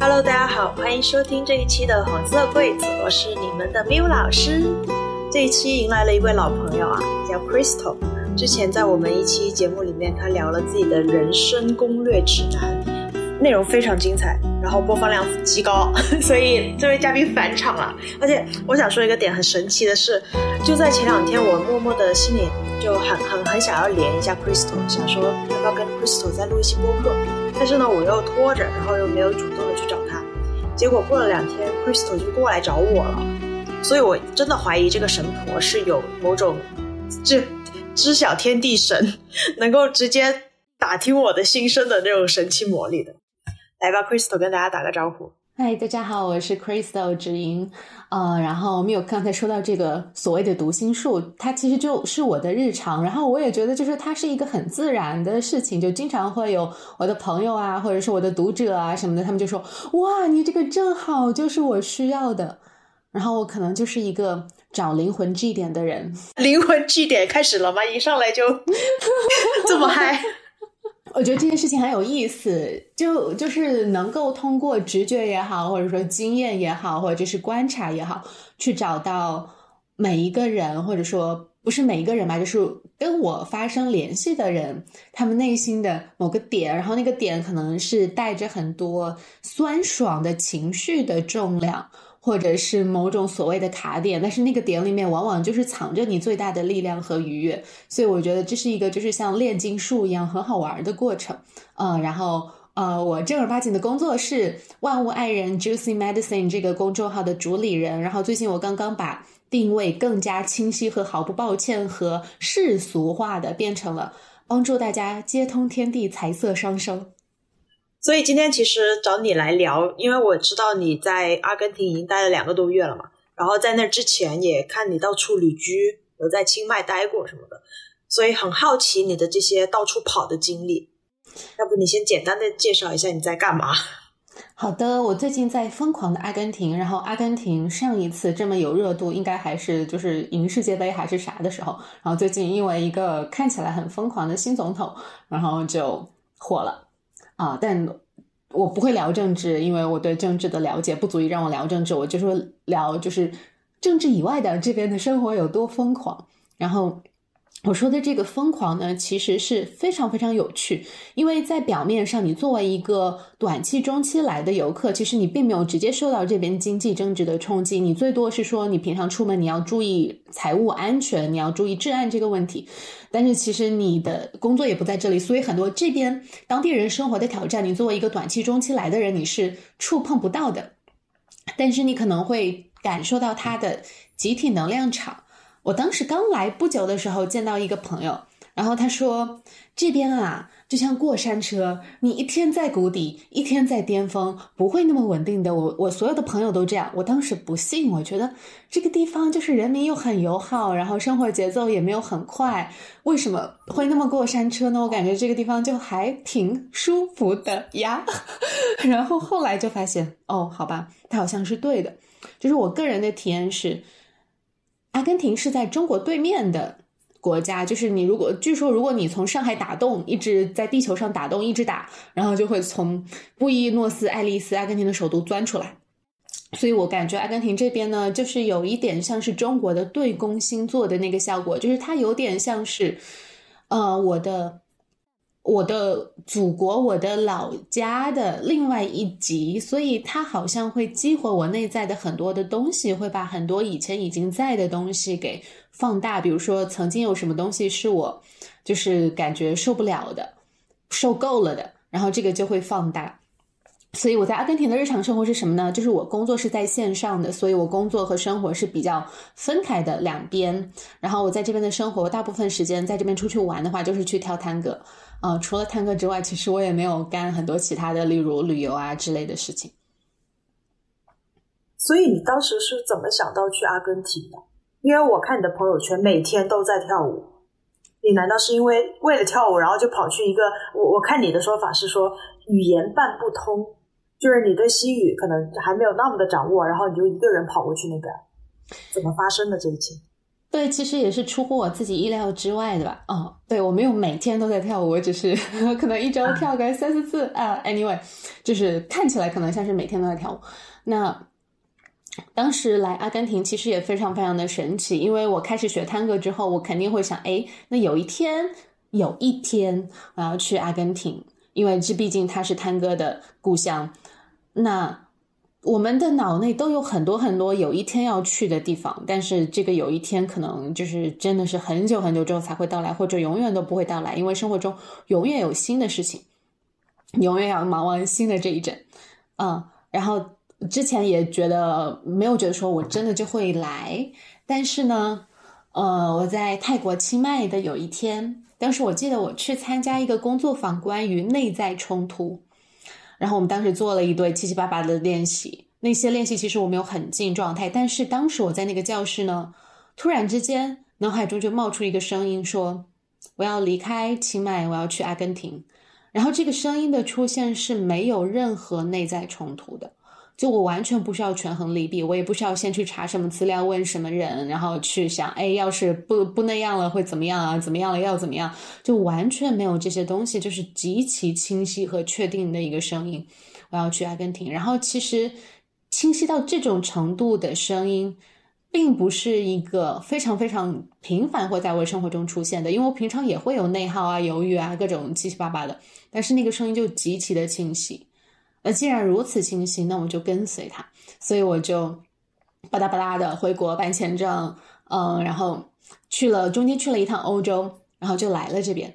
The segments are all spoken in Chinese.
Hello，大家好，欢迎收听这一期的黄色柜子，我是你们的 Miu 老师。这一期迎来了一位老朋友啊，叫 Crystal。之前在我们一期节目里面，他聊了自己的人生攻略指南，内容非常精彩，然后播放量极高，所以这位嘉宾返场了。而且我想说一个点很神奇的是，就在前两天，我默默的心里就很很很想要连一下 Crystal，想说要不要跟 Crystal 再录一期播客。但是呢，我又拖着，然后又没有主动的去找他。结果过了两天，Crystal 就过来找我了。所以我真的怀疑这个神婆是有某种这知晓天地神，能够直接打听我的心声的那种神奇魔力的。来吧，Crystal 跟大家打个招呼。嗨，大家好，我是 Crystal 直音。呃，然后没有刚才说到这个所谓的读心术，它其实就是我的日常。然后我也觉得，就是它是一个很自然的事情，就经常会有我的朋友啊，或者是我的读者啊什么的，他们就说：“哇，你这个正好就是我需要的。”然后我可能就是一个找灵魂据点的人。灵魂据点开始了吗？一上来就 这么嗨？我觉得这件事情很有意思，就就是能够通过直觉也好，或者说经验也好，或者是观察也好，去找到每一个人，或者说不是每一个人吧，就是跟我发生联系的人，他们内心的某个点，然后那个点可能是带着很多酸爽的情绪的重量。或者是某种所谓的卡点，但是那个点里面往往就是藏着你最大的力量和愉悦，所以我觉得这是一个就是像炼金术一样很好玩的过程。嗯，然后呃，我正儿八经的工作是万物爱人 Juicy Medicine 这个公众号的主理人，然后最近我刚刚把定位更加清晰和毫不抱歉和世俗化的变成了帮助大家接通天地财色双收。所以今天其实找你来聊，因为我知道你在阿根廷已经待了两个多月了嘛，然后在那之前也看你到处旅居，有在清迈待过什么的，所以很好奇你的这些到处跑的经历。要不你先简单的介绍一下你在干嘛？好的，我最近在疯狂的阿根廷，然后阿根廷上一次这么有热度，应该还是就是赢世界杯还是啥的时候，然后最近因为一个看起来很疯狂的新总统，然后就火了。啊，但我不会聊政治，因为我对政治的了解不足以让我聊政治。我就说聊就是政治以外的这边的生活有多疯狂，然后。我说的这个疯狂呢，其实是非常非常有趣，因为在表面上，你作为一个短期、中期来的游客，其实你并没有直接受到这边经济政治的冲击，你最多是说你平常出门你要注意财务安全，你要注意治安这个问题，但是其实你的工作也不在这里，所以很多这边当地人生活的挑战，你作为一个短期、中期来的人，你是触碰不到的，但是你可能会感受到它的集体能量场。我当时刚来不久的时候，见到一个朋友，然后他说：“这边啊，就像过山车，你一天在谷底，一天在巅峰，不会那么稳定的。”我我所有的朋友都这样。我当时不信，我觉得这个地方就是人民又很友好，然后生活节奏也没有很快，为什么会那么过山车呢？我感觉这个地方就还挺舒服的呀。然后后来就发现，哦，好吧，他好像是对的。就是我个人的体验是。阿根廷是在中国对面的国家，就是你如果据说，如果你从上海打洞，一直在地球上打洞，一直打，然后就会从布宜诺斯艾利斯，阿根廷的首都钻出来。所以我感觉阿根廷这边呢，就是有一点像是中国的对攻星座的那个效果，就是它有点像是，呃，我的。我的祖国，我的老家的另外一极，所以它好像会激活我内在的很多的东西，会把很多以前已经在的东西给放大。比如说，曾经有什么东西是我就是感觉受不了的、受够了的，然后这个就会放大。所以我在阿根廷的日常生活是什么呢？就是我工作是在线上的，所以我工作和生活是比较分开的两边。然后我在这边的生活，大部分时间在这边出去玩的话，就是去跳探戈。啊，除了探戈之外，其实我也没有干很多其他的，例如旅游啊之类的事情。所以你当时是怎么想到去阿根廷的？因为我看你的朋友圈每天都在跳舞，你难道是因为为了跳舞，然后就跑去一个？我我看你的说法是说语言半不通，就是你对西语可能还没有那么的掌握，然后你就一个人跑过去那边，怎么发生的这一切？对，其实也是出乎我自己意料之外的吧。哦，对我没有每天都在跳舞，我只是可能一周跳个三四次啊。Anyway，就是看起来可能像是每天都在跳舞。那当时来阿根廷其实也非常非常的神奇，因为我开始学探戈之后，我肯定会想，哎，那有一天，有一天我要去阿根廷，因为这毕竟它是探戈的故乡。那我们的脑内都有很多很多有一天要去的地方，但是这个有一天可能就是真的是很久很久之后才会到来，或者永远都不会到来，因为生活中永远有新的事情，永远要忙完新的这一阵，嗯，然后之前也觉得没有觉得说我真的就会来，但是呢，呃，我在泰国清迈的有一天，当时我记得我去参加一个工作坊，关于内在冲突。然后我们当时做了一堆七七八八的练习，那些练习其实我没有很进状态，但是当时我在那个教室呢，突然之间脑海中就冒出一个声音说：“我要离开清迈，我要去阿根廷。”然后这个声音的出现是没有任何内在冲突的。就我完全不需要权衡利弊，我也不需要先去查什么资料，问什么人，然后去想，哎，要是不不那样了会怎么样啊？怎么样了要怎么样？就完全没有这些东西，就是极其清晰和确定的一个声音。我要去阿根廷，然后其实清晰到这种程度的声音，并不是一个非常非常频繁会在我生活中出现的，因为我平常也会有内耗啊、犹豫啊、各种七七八八的，但是那个声音就极其的清晰。那既然如此清晰，那我就跟随他，所以我就吧嗒吧嗒的回国办签证，嗯，然后去了中间去了一趟欧洲，然后就来了这边。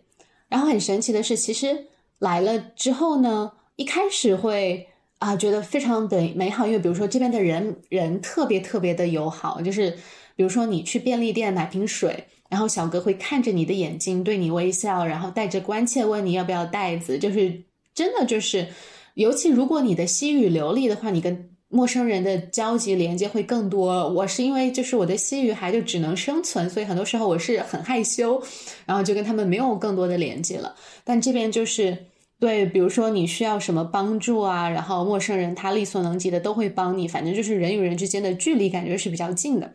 然后很神奇的是，其实来了之后呢，一开始会啊觉得非常的美好，因为比如说这边的人人特别特别的友好，就是比如说你去便利店买瓶水，然后小哥会看着你的眼睛对你微笑，然后带着关切问你要不要袋子，就是真的就是。尤其如果你的西语流利的话，你跟陌生人的交集连接会更多。我是因为就是我的西语还就只能生存，所以很多时候我是很害羞，然后就跟他们没有更多的连接了。但这边就是对，比如说你需要什么帮助啊，然后陌生人他力所能及的都会帮你，反正就是人与人之间的距离感觉是比较近的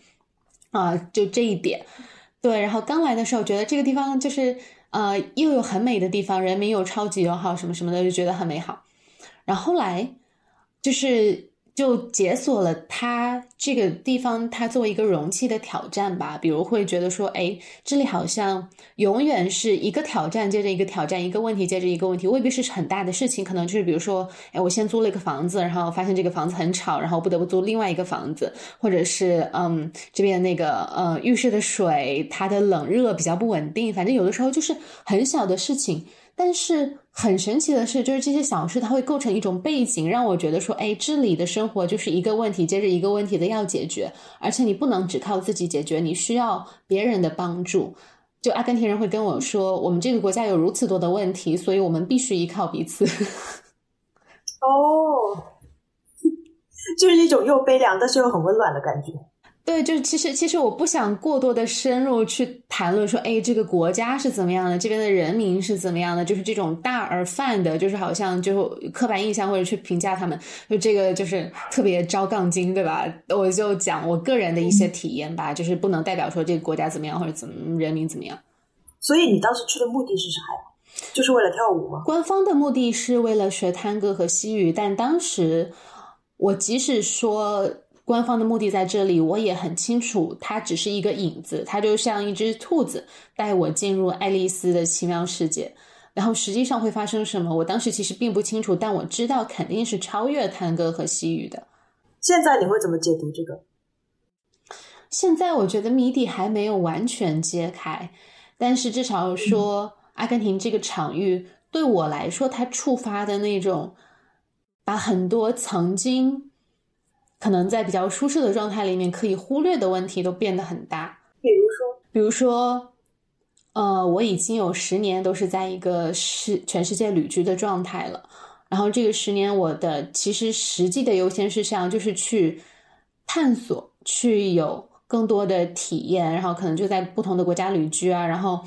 啊，就这一点。对，然后刚来的时候觉得这个地方就是呃又有很美的地方，人民又超级友好，什么什么的，就觉得很美好。然后来，就是。就解锁了它这个地方，它作为一个容器的挑战吧。比如会觉得说，哎，这里好像永远是一个挑战接着一个挑战，一个问题接着一个问题，未必是很大的事情。可能就是比如说，哎，我先租了一个房子，然后发现这个房子很吵，然后不得不租另外一个房子，或者是嗯，这边那个呃浴室的水它的冷热比较不稳定。反正有的时候就是很小的事情。但是很神奇的是，就是这些小事，它会构成一种背景，让我觉得说，哎，这里的生活就是一个问题接着一个问题的要解决，而且你不能只靠自己解决，你需要别人的帮助。就阿根廷人会跟我说，我们这个国家有如此多的问题，所以我们必须依靠彼此。哦，就是一种又悲凉但是又很温暖的感觉。对，就是其实其实我不想过多的深入去谈论说，哎，这个国家是怎么样的，这边的人民是怎么样的，就是这种大而泛的，就是好像就刻板印象或者去评价他们，就这个就是特别招杠精，对吧？我就讲我个人的一些体验吧，就是不能代表说这个国家怎么样或者怎么人民怎么样。所以你当时去的目的是啥呀？就是为了跳舞吗？官方的目的是为了学探戈和西语，但当时我即使说。官方的目的在这里，我也很清楚，它只是一个影子，它就像一只兔子带我进入爱丽丝的奇妙世界。然后实际上会发生什么，我当时其实并不清楚，但我知道肯定是超越探戈和西语的。现在你会怎么解读这个？现在我觉得谜底还没有完全揭开，但是至少说，阿根廷这个场域对我来说，它触发的那种，把很多曾经。可能在比较舒适的状态里面，可以忽略的问题都变得很大。比如说，比如说，呃，我已经有十年都是在一个世全世界旅居的状态了。然后这个十年，我的其实实际的优先事项就是去探索，去有更多的体验。然后可能就在不同的国家旅居啊，然后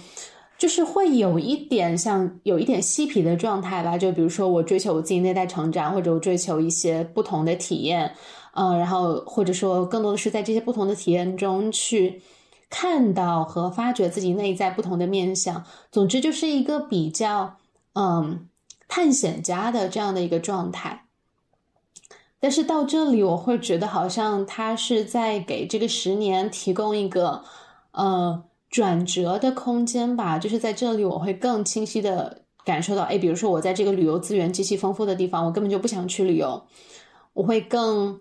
就是会有一点像有一点嬉皮的状态吧。就比如说，我追求我自己内在成长，或者我追求一些不同的体验。嗯，然后或者说更多的是在这些不同的体验中去看到和发掘自己内在不同的面相。总之，就是一个比较嗯探险家的这样的一个状态。但是到这里，我会觉得好像他是在给这个十年提供一个呃转折的空间吧。就是在这里，我会更清晰的感受到，哎，比如说我在这个旅游资源极其丰富的地方，我根本就不想去旅游。我会更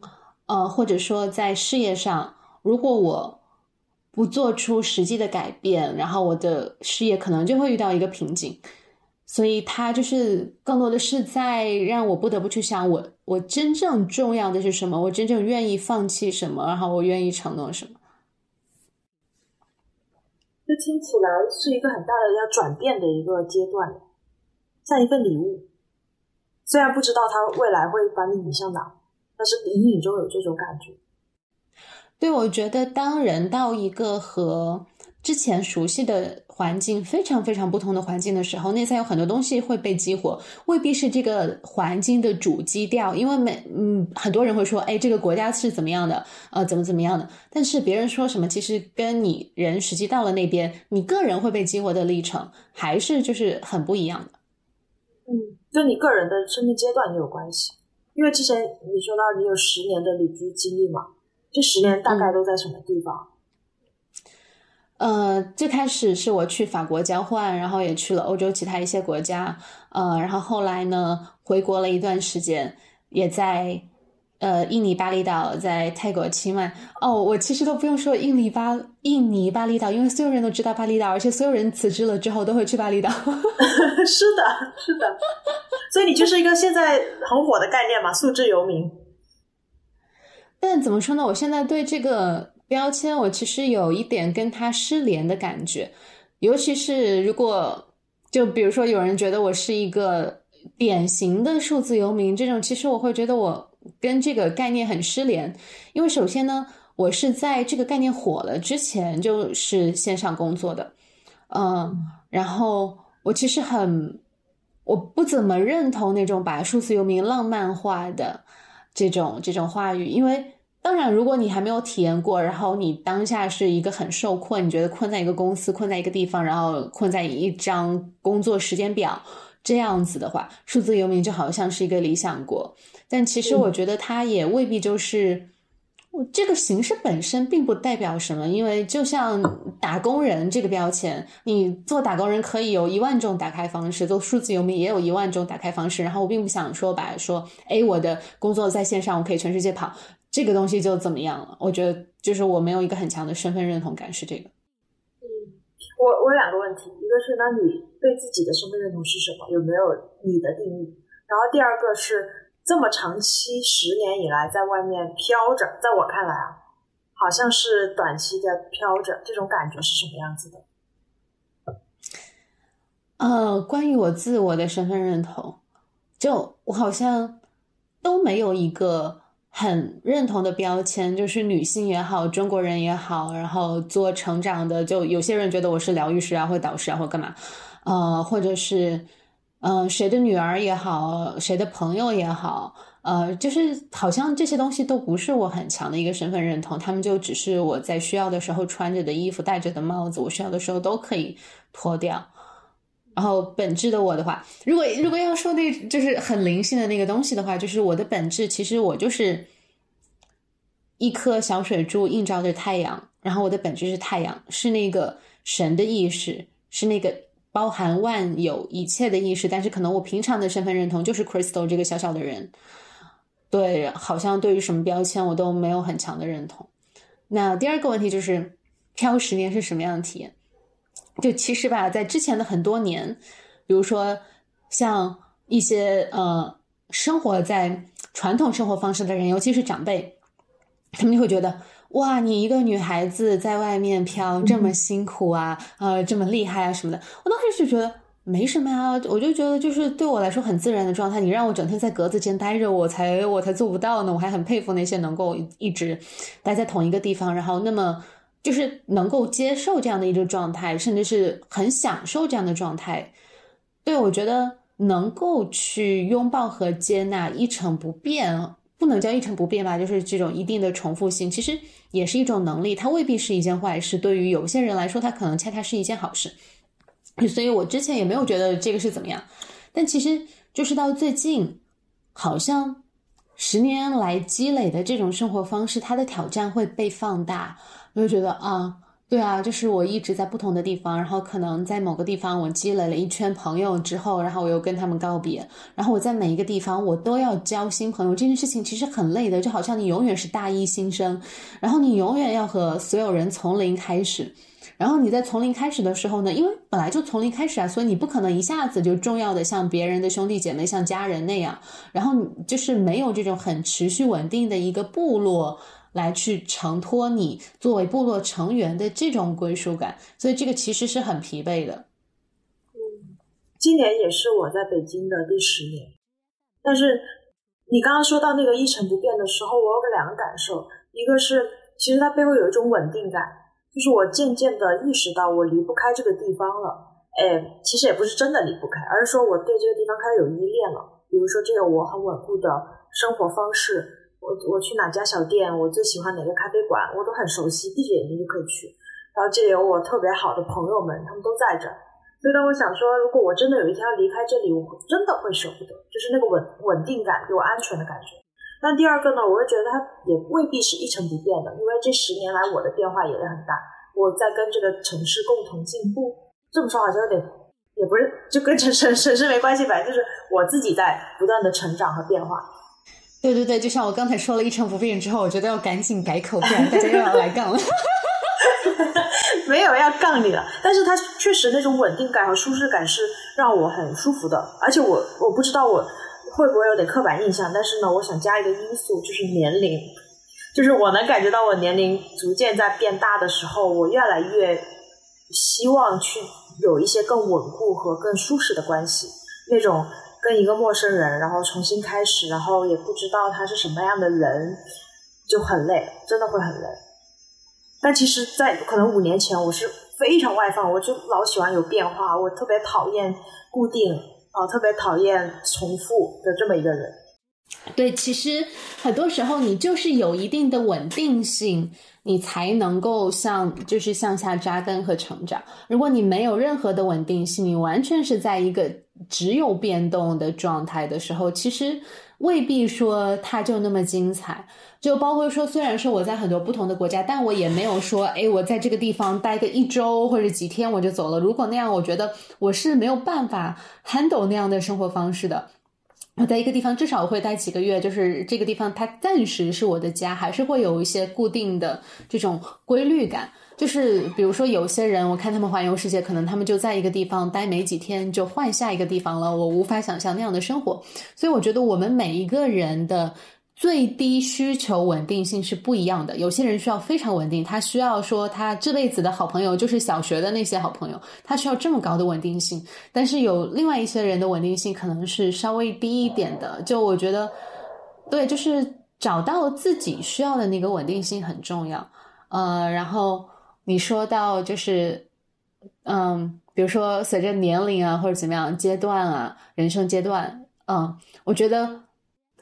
呃，或者说在事业上，如果我不做出实际的改变，然后我的事业可能就会遇到一个瓶颈。所以，他就是更多的是在让我不得不去想，我我真正重要的是什么？我真正愿意放弃什么？然后我愿意承诺什么？这听起来是一个很大的要转变的一个阶段，像一份礼物。虽然不知道他未来会把你引向哪，但是隐隐中有这种感觉。对，我觉得当人到一个和之前熟悉的。环境非常非常不同的环境的时候，内在有很多东西会被激活，未必是这个环境的主基调。因为每嗯，很多人会说，哎，这个国家是怎么样的，呃，怎么怎么样的。但是别人说什么，其实跟你人实际到了那边，你个人会被激活的历程，还是就是很不一样的。嗯，跟你个人的生命阶段也有关系。因为之前你说到你有十年的旅居经历嘛，这十年大概都在什么地方？呃，最开始是我去法国交换，然后也去了欧洲其他一些国家，呃，然后后来呢，回国了一段时间，也在呃印尼巴厘岛，在泰国清迈。哦，我其实都不用说印尼巴印尼巴厘岛，因为所有人都知道巴厘岛，而且所有人辞职了之后都会去巴厘岛。是的，是的，所以你就是一个现在很火的概念嘛，素质游民。但怎么说呢？我现在对这个。标签，我其实有一点跟他失联的感觉，尤其是如果就比如说有人觉得我是一个典型的数字游民，这种其实我会觉得我跟这个概念很失联，因为首先呢，我是在这个概念火了之前就是线上工作的，嗯，然后我其实很我不怎么认同那种把数字游民浪漫化的这种这种话语，因为。当然，如果你还没有体验过，然后你当下是一个很受困，你觉得困在一个公司、困在一个地方，然后困在一张工作时间表这样子的话，数字游民就好像是一个理想国。但其实我觉得它也未必就是，我这个形式本身并不代表什么。因为就像打工人这个标签，你做打工人可以有一万种打开方式，做数字游民也有一万种打开方式。然后我并不想说把说，哎，我的工作在线上，我可以全世界跑。这个东西就怎么样了？我觉得就是我没有一个很强的身份认同感，是这个。嗯，我我有两个问题，一个是那你对自己的身份认同是什么？有没有你的定义？然后第二个是这么长期十年以来在外面飘着，在我看来啊，好像是短期的飘着，这种感觉是什么样子的？呃，关于我自我的身份认同，就我好像都没有一个。很认同的标签就是女性也好，中国人也好，然后做成长的，就有些人觉得我是疗愈师啊，或导师啊，或干嘛，呃，或者是嗯，谁的女儿也好，谁的朋友也好，呃，就是好像这些东西都不是我很强的一个身份认同，他们就只是我在需要的时候穿着的衣服，戴着的帽子，我需要的时候都可以脱掉。然后本质的我的话，如果如果要说那就是很灵性的那个东西的话，就是我的本质，其实我就是一颗小水珠映照着太阳，然后我的本质是太阳，是那个神的意识，是那个包含万有一切的意识。但是可能我平常的身份认同就是 Crystal 这个小小的人，对，好像对于什么标签我都没有很强的认同。那第二个问题就是，漂十年是什么样的体验？就其实吧，在之前的很多年，比如说像一些呃生活在传统生活方式的人，尤其是长辈，他们就会觉得哇，你一个女孩子在外面漂这么辛苦啊，呃，这么厉害啊什么的。我当时就觉得没什么啊，我就觉得就是对我来说很自然的状态。你让我整天在格子间待着，我才我才做不到呢。我还很佩服那些能够一直待在同一个地方，然后那么。就是能够接受这样的一个状态，甚至是很享受这样的状态。对我觉得能够去拥抱和接纳一成不变，不能叫一成不变吧，就是这种一定的重复性，其实也是一种能力，它未必是一件坏事。对于有些人来说，它可能恰恰是一件好事。所以我之前也没有觉得这个是怎么样，但其实就是到最近，好像十年来积累的这种生活方式，它的挑战会被放大，我就觉得啊。对啊，就是我一直在不同的地方，然后可能在某个地方我积累了一圈朋友之后，然后我又跟他们告别，然后我在每一个地方我都要交新朋友，这件事情其实很累的，就好像你永远是大一新生，然后你永远要和所有人从零开始，然后你在从零开始的时候呢，因为本来就从零开始啊，所以你不可能一下子就重要的像别人的兄弟姐妹、像家人那样，然后你就是没有这种很持续稳定的一个部落。来去承托你作为部落成员的这种归属感，所以这个其实是很疲惫的。嗯，今年也是我在北京的第十年，但是你刚刚说到那个一成不变的时候，我有个两个感受，一个是其实它背后有一种稳定感，就是我渐渐的意识到我离不开这个地方了。哎，其实也不是真的离不开，而是说我对这个地方开始有依恋了。比如说，这个我很稳固的生活方式。我我去哪家小店，我最喜欢哪个咖啡馆，我都很熟悉，闭着眼睛就可以去。然后这里有我特别好的朋友们，他们都在这儿。所以当我想说，如果我真的有一天要离开这里，我真的会舍不得，就是那个稳稳定感，给我安全的感觉。那第二个呢，我会觉得它也未必是一成不变的，因为这十年来我的变化也是很大，我在跟这个城市共同进步。这么说好像有点，也不是就跟城城 城市没关系，反正就是我自己在不断的成长和变化。对对对，就像我刚才说了一成不变之后，我觉得要赶紧改口，不然大家又要来杠了。没有要杠你了，但是它确实那种稳定感和舒适感是让我很舒服的。而且我我不知道我会不会有点刻板印象，但是呢，我想加一个因素，就是年龄，就是我能感觉到我年龄逐渐在变大的时候，我越来越希望去有一些更稳固和更舒适的关系，那种。跟一个陌生人，然后重新开始，然后也不知道他是什么样的人，就很累，真的会很累。但其实，在可能五年前，我是非常外放，我就老喜欢有变化，我特别讨厌固定，啊，特别讨厌重复的这么一个人。对，其实很多时候你就是有一定的稳定性，你才能够向就是向下扎根和成长。如果你没有任何的稳定性，你完全是在一个只有变动的状态的时候，其实未必说它就那么精彩。就包括说，虽然说我在很多不同的国家，但我也没有说，哎，我在这个地方待个一周或者几天我就走了。如果那样，我觉得我是没有办法 handle 那样的生活方式的。我在一个地方至少会待几个月，就是这个地方它暂时是我的家，还是会有一些固定的这种规律感。就是比如说有些人，我看他们环游世界，可能他们就在一个地方待没几天就换下一个地方了，我无法想象那样的生活。所以我觉得我们每一个人的。最低需求稳定性是不一样的。有些人需要非常稳定，他需要说他这辈子的好朋友就是小学的那些好朋友，他需要这么高的稳定性。但是有另外一些人的稳定性可能是稍微低一点的。就我觉得，对，就是找到自己需要的那个稳定性很重要。呃，然后你说到就是，嗯，比如说随着年龄啊或者怎么样阶段啊，人生阶段，嗯，我觉得。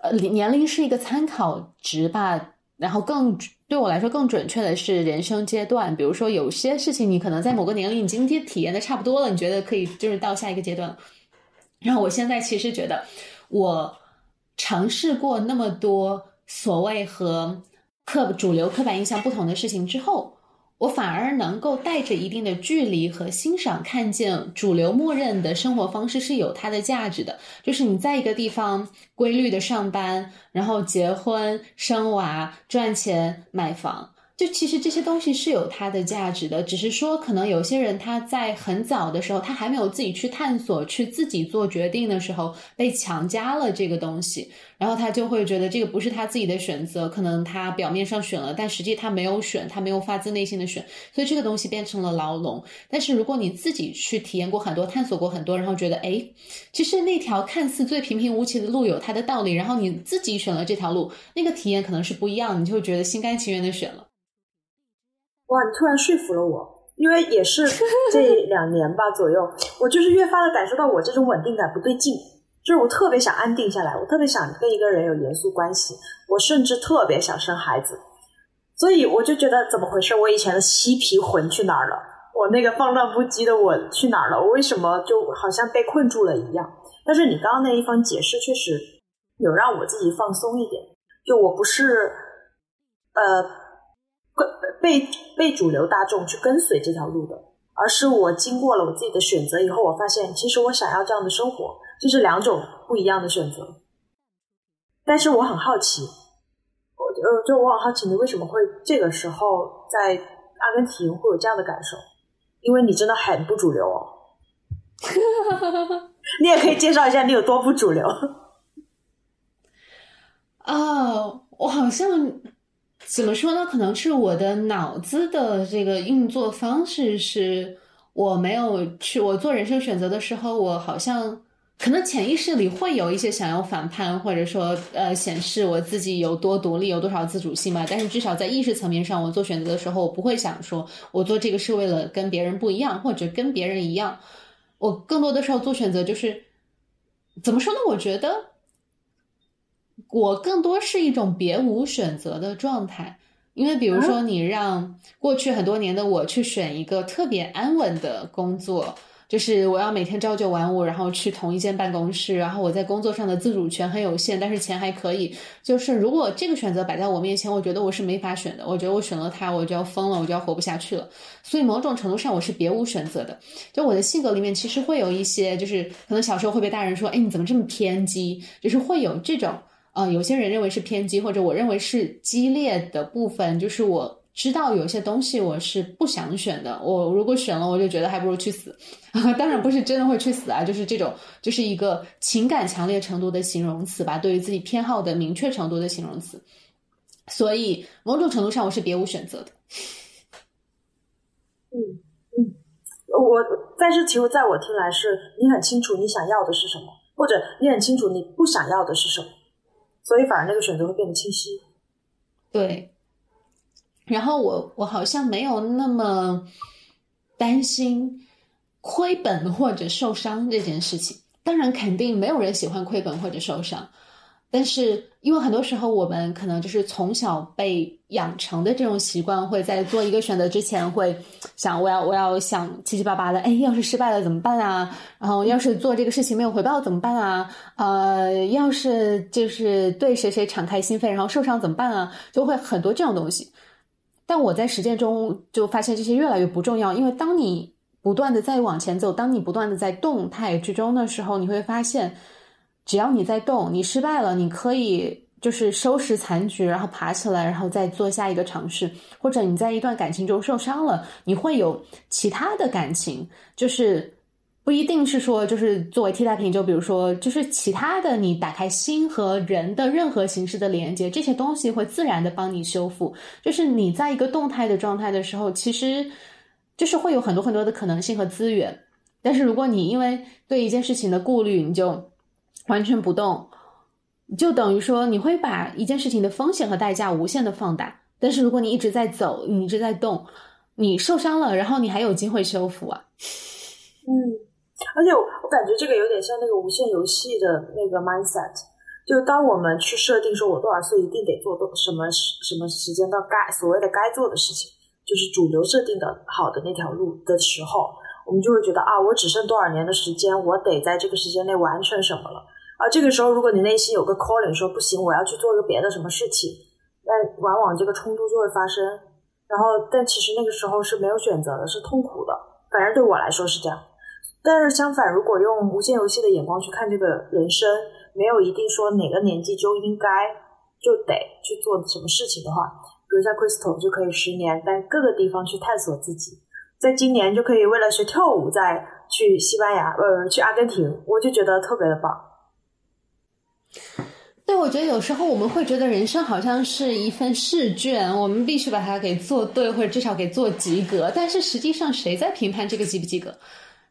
呃，年龄是一个参考值吧，然后更对我来说更准确的是人生阶段。比如说，有些事情你可能在某个年龄已经体验的差不多了，你觉得可以就是到下一个阶段。然后我现在其实觉得，我尝试过那么多所谓和刻主流刻板印象不同的事情之后。我反而能够带着一定的距离和欣赏，看见主流默认的生活方式是有它的价值的。就是你在一个地方规律的上班，然后结婚、生娃、赚钱、买房。就其实这些东西是有它的价值的，只是说可能有些人他在很早的时候，他还没有自己去探索、去自己做决定的时候，被强加了这个东西，然后他就会觉得这个不是他自己的选择，可能他表面上选了，但实际他没有选，他没有发自内心的选，所以这个东西变成了牢笼。但是如果你自己去体验过很多、探索过很多，然后觉得哎，其实那条看似最平平无奇的路有它的道理，然后你自己选了这条路，那个体验可能是不一样，你就会觉得心甘情愿的选了。哇，你突然说服了我，因为也是这 两年吧左右，我就是越发的感受到我这种稳定感不对劲，就是我特别想安定下来，我特别想跟一个人有严肃关系，我甚至特别想生孩子，所以我就觉得怎么回事？我以前的嬉皮魂去哪儿了？我那个放荡不羁的我去哪儿了？我为什么就好像被困住了一样？但是你刚刚那一方解释确实有让我自己放松一点，就我不是呃被被主流大众去跟随这条路的，而是我经过了我自己的选择以后，我发现其实我想要这样的生活。这是两种不一样的选择，但是我很好奇，我呃，就我很好奇，你为什么会这个时候在阿根廷会有这样的感受？因为你真的很不主流哦。你也可以介绍一下你有多不主流。哦，我好像怎么说呢？可能是我的脑子的这个运作方式是，我没有去我做人生选择的时候，我好像。可能潜意识里会有一些想要反叛，或者说呃显示我自己有多独立，有多少自主性嘛。但是至少在意识层面上，我做选择的时候，我不会想说我做这个是为了跟别人不一样，或者跟别人一样。我更多的时候做选择就是怎么说呢？我觉得我更多是一种别无选择的状态。因为比如说，你让过去很多年的我去选一个特别安稳的工作。就是我要每天朝九晚五，然后去同一间办公室，然后我在工作上的自主权很有限，但是钱还可以。就是如果这个选择摆在我面前，我觉得我是没法选的。我觉得我选了它，我就要疯了，我就要活不下去了。所以某种程度上，我是别无选择的。就我的性格里面，其实会有一些，就是可能小时候会被大人说：“哎，你怎么这么偏激？”就是会有这种，呃，有些人认为是偏激，或者我认为是激烈的部分，就是我。知道有些东西我是不想选的，我如果选了，我就觉得还不如去死。当然不是真的会去死啊，就是这种，就是一个情感强烈程度的形容词吧，对于自己偏好的明确程度的形容词。所以某种程度上，我是别无选择的。嗯嗯，我但是其实在我听来，是你很清楚你想要的是什么，或者你很清楚你不想要的是什么，所以反而那个选择会变得清晰。对。然后我我好像没有那么担心亏本或者受伤这件事情。当然，肯定没有人喜欢亏本或者受伤。但是，因为很多时候我们可能就是从小被养成的这种习惯，会在做一个选择之前会想：我要我要想七七八八的。哎，要是失败了怎么办啊？然后，要是做这个事情没有回报怎么办啊？呃，要是就是对谁谁敞开心扉，然后受伤怎么办啊？就会很多这种东西。但我在实践中就发现这些越来越不重要，因为当你不断的在往前走，当你不断的在动态之中的时候，你会发现，只要你在动，你失败了，你可以就是收拾残局，然后爬起来，然后再做下一个尝试，或者你在一段感情中受伤了，你会有其他的感情，就是。不一定是说，就是作为替代品，就比如说，就是其他的，你打开心和人的任何形式的连接，这些东西会自然的帮你修复。就是你在一个动态的状态的时候，其实就是会有很多很多的可能性和资源。但是如果你因为对一件事情的顾虑，你就完全不动，就等于说你会把一件事情的风险和代价无限的放大。但是如果你一直在走，你一直在动，你受伤了，然后你还有机会修复啊。嗯。而且我我感觉这个有点像那个无限游戏的那个 mindset，就当我们去设定说我多少岁一定得做多什么什么时间到该所谓的该做的事情，就是主流设定的好的那条路的时候，我们就会觉得啊，我只剩多少年的时间，我得在这个时间内完成什么了。啊，这个时候如果你内心有个 calling 说不行，我要去做一个别的什么事情，那往往这个冲突就会发生。然后，但其实那个时候是没有选择的，是痛苦的。反正对我来说是这样。但是相反，如果用无限游戏的眼光去看这个人生，没有一定说哪个年纪就应该就得去做什么事情的话，比如像 Crystal 就可以十年在各个地方去探索自己，在今年就可以为了学跳舞再去西班牙，呃，去阿根廷，我就觉得特别的棒。对，我觉得有时候我们会觉得人生好像是一份试卷，我们必须把它给做对，或者至少给做及格。但是实际上，谁在评判这个及不及格？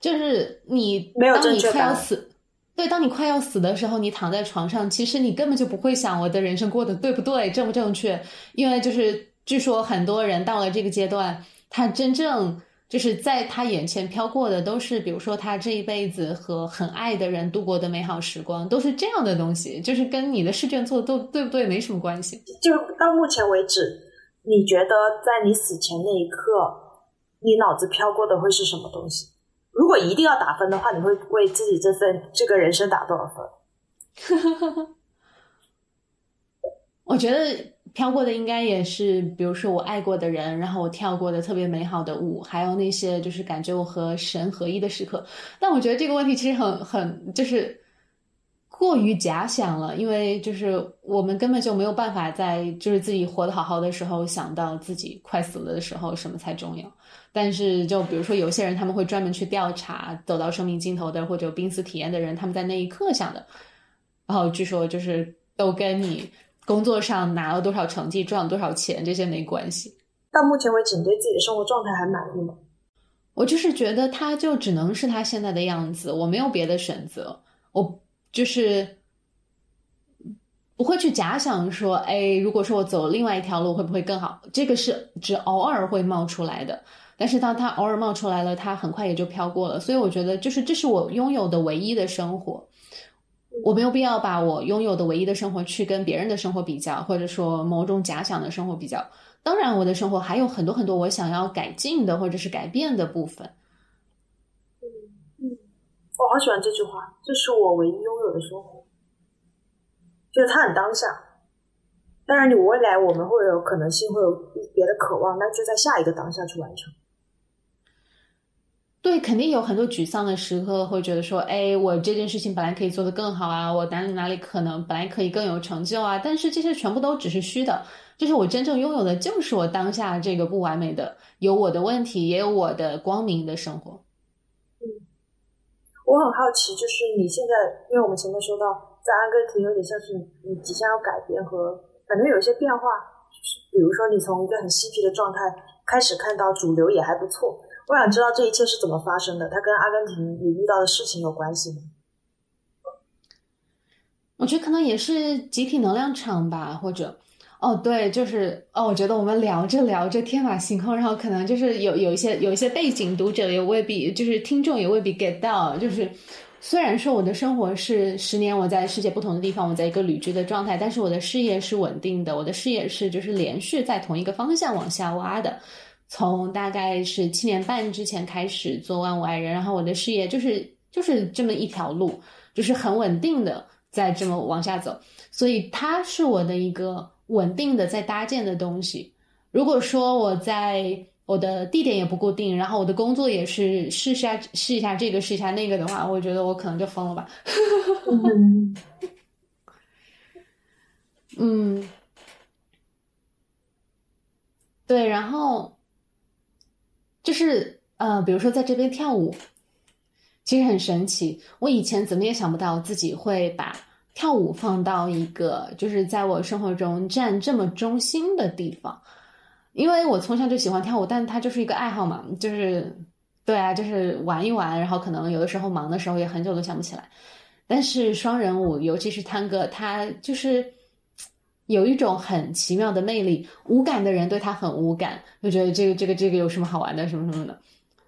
就是你，当你快要死，对，当你快要死的时候，你躺在床上，其实你根本就不会想我的人生过得对不对，正不正确，因为就是据说很多人到了这个阶段，他真正就是在他眼前飘过的都是，比如说他这一辈子和很爱的人度过的美好时光，都是这样的东西，就是跟你的试卷做的都对不对没什么关系。就到目前为止，你觉得在你死前那一刻，你脑子飘过的会是什么东西？如果一定要打分的话，你会为自己这份这个人生打多少分？我觉得。飘过的应该也是，比如说我爱过的人，然后我跳过的特别美好的舞，还有那些就是感觉我和神合一的时刻。但我觉得这个问题其实很很就是过于假想了，因为就是我们根本就没有办法在就是自己活得好好的时候想到自己快死了的时候什么才重要。但是就比如说有些人他们会专门去调查走到生命尽头的或者濒死体验的人，他们在那一刻想的，然后据说就是都跟你。工作上拿了多少成绩，赚了多少钱，这些没关系。到目前为止，你对自己的生活状态还满意吗？我就是觉得他就只能是他现在的样子，我没有别的选择。我就是不会去假想说，哎，如果说我走另外一条路会不会更好？这个是只偶尔会冒出来的。但是当他偶尔冒出来了，他很快也就飘过了。所以我觉得，就是这是我拥有的唯一的生活。我没有必要把我拥有的唯一的生活去跟别人的生活比较，或者说某种假想的生活比较。当然，我的生活还有很多很多我想要改进的或者是改变的部分。我好喜欢这句话，这是我唯一拥有的生活，就是它很当下。当然，你未来我们会有可能性，会有别的渴望，那就在下一个当下去完成。对，肯定有很多沮丧的时刻，会觉得说，哎，我这件事情本来可以做得更好啊，我哪里哪里可能本来可以更有成就啊，但是这些全部都只是虚的，就是我真正拥有的，就是我当下这个不完美的，有我的问题，也有我的光明的生活。嗯，我很好奇，就是你现在，因为我们前面说到，在阿根廷有点像是你即将要改变和反正有一些变化，就是比如说你从一个很嬉皮的状态开始看到主流也还不错。我想知道这一切是怎么发生的？它跟阿根廷你遇到的事情有关系吗？我觉得可能也是集体能量场吧，或者哦，对，就是哦，我觉得我们聊着聊着天马行空，然后可能就是有有一些有一些背景读者也未必，就是听众也未必 get 到。就是虽然说我的生活是十年我在世界不同的地方，我在一个旅居的状态，但是我的事业是稳定的，我的事业是就是连续在同一个方向往下挖的。从大概是七年半之前开始做万物爱人，然后我的事业就是就是这么一条路，就是很稳定的在这么往下走，所以它是我的一个稳定的在搭建的东西。如果说我在我的地点也不固定，然后我的工作也是试下试一下这个试一下那个的话，我觉得我可能就疯了吧。嗯，对，然后。就是呃，比如说在这边跳舞，其实很神奇。我以前怎么也想不到自己会把跳舞放到一个就是在我生活中占这么中心的地方，因为我从小就喜欢跳舞，但它就是一个爱好嘛，就是对啊，就是玩一玩，然后可能有的时候忙的时候也很久都想不起来。但是双人舞，尤其是探戈，它就是。有一种很奇妙的魅力，无感的人对他很无感，就觉得这个这个这个有什么好玩的什么什么的。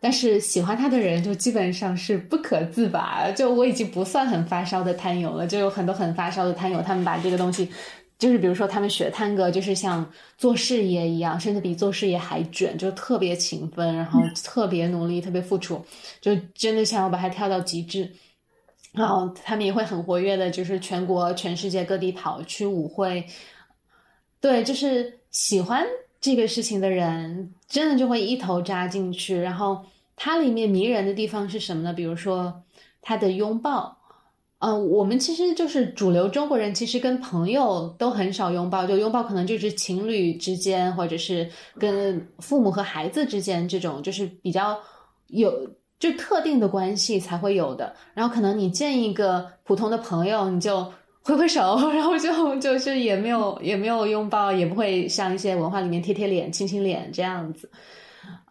但是喜欢他的人就基本上是不可自拔。就我已经不算很发烧的摊友了，就有很多很发烧的摊友，他们把这个东西，就是比如说他们学探戈，就是像做事业一样，甚至比做事业还卷，就特别勤奋，然后特别努力，特别付出，就真的想要把它跳到极致。然后他们也会很活跃的，就是全国、全世界各地跑去舞会。对，就是喜欢这个事情的人，真的就会一头扎进去。然后它里面迷人的地方是什么呢？比如说他的拥抱。嗯，我们其实就是主流中国人，其实跟朋友都很少拥抱，就拥抱可能就是情侣之间，或者是跟父母和孩子之间这种，就是比较有。就特定的关系才会有的，然后可能你见一个普通的朋友，你就挥挥手，然后就就是也没有也没有拥抱，也不会像一些文化里面贴贴脸、亲亲脸这样子。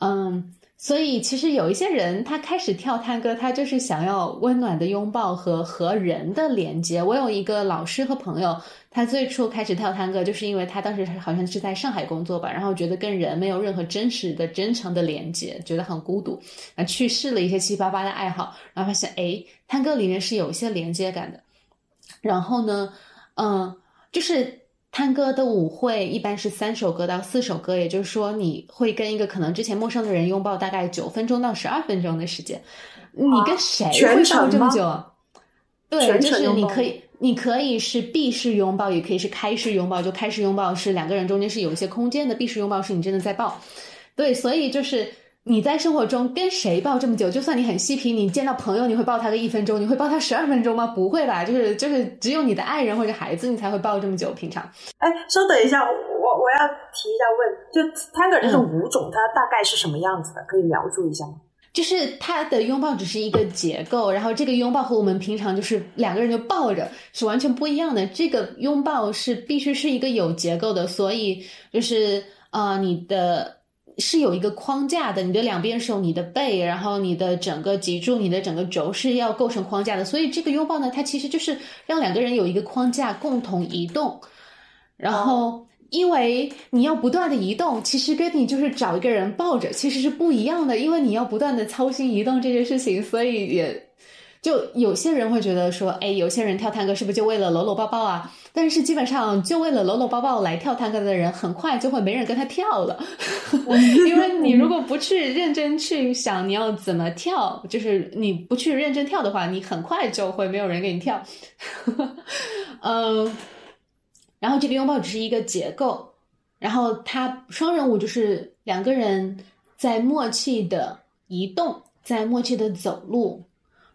嗯，所以其实有一些人，他开始跳探戈，他就是想要温暖的拥抱和和人的连接。我有一个老师和朋友，他最初开始跳探戈，就是因为他当时好像是在上海工作吧，然后觉得跟人没有任何真实的、真诚的连接，觉得很孤独，啊，去试了一些七七八八的爱好，然后发现，哎，探戈里面是有一些连接感的。然后呢，嗯，就是。探戈的舞会一般是三首歌到四首歌，也就是说你会跟一个可能之前陌生的人拥抱大概九分钟到十二分钟的时间。你跟谁会抱这么久？对，就是你可以，你可以是闭式拥抱，也可以是开式拥抱。就开式拥抱是两个人中间是有一些空间的，闭式拥抱是你真的在抱。对，所以就是。你在生活中跟谁抱这么久？就算你很嬉皮，你见到朋友你会抱他个一分钟，你会抱他十二分钟吗？不会吧，就是就是只有你的爱人或者孩子，你才会抱这么久。平常，哎，稍等一下，我我要提一下问，就 Tango 这种舞种，它大概是什么样子的？可以描述一下吗？就是他的拥抱只是一个结构，然后这个拥抱和我们平常就是两个人就抱着是完全不一样的。这个拥抱是必须是一个有结构的，所以就是呃你的。是有一个框架的，你的两边手、你的背，然后你的整个脊柱、你的整个轴是要构成框架的。所以这个拥抱呢，它其实就是让两个人有一个框架共同移动。然后，因为你要不断的移动，其实跟你就是找一个人抱着其实是不一样的，因为你要不断的操心移动这件事情，所以也。就有些人会觉得说，哎，有些人跳探戈是不是就为了搂搂抱抱啊？但是基本上就为了搂搂抱抱来跳探戈的人，很快就会没人跟他跳了，因为你如果不去认真去想你要怎么跳，就是你不去认真跳的话，你很快就会没有人给你跳。嗯，然后这个拥抱只是一个结构，然后它双人舞就是两个人在默契的移动，在默契的走路。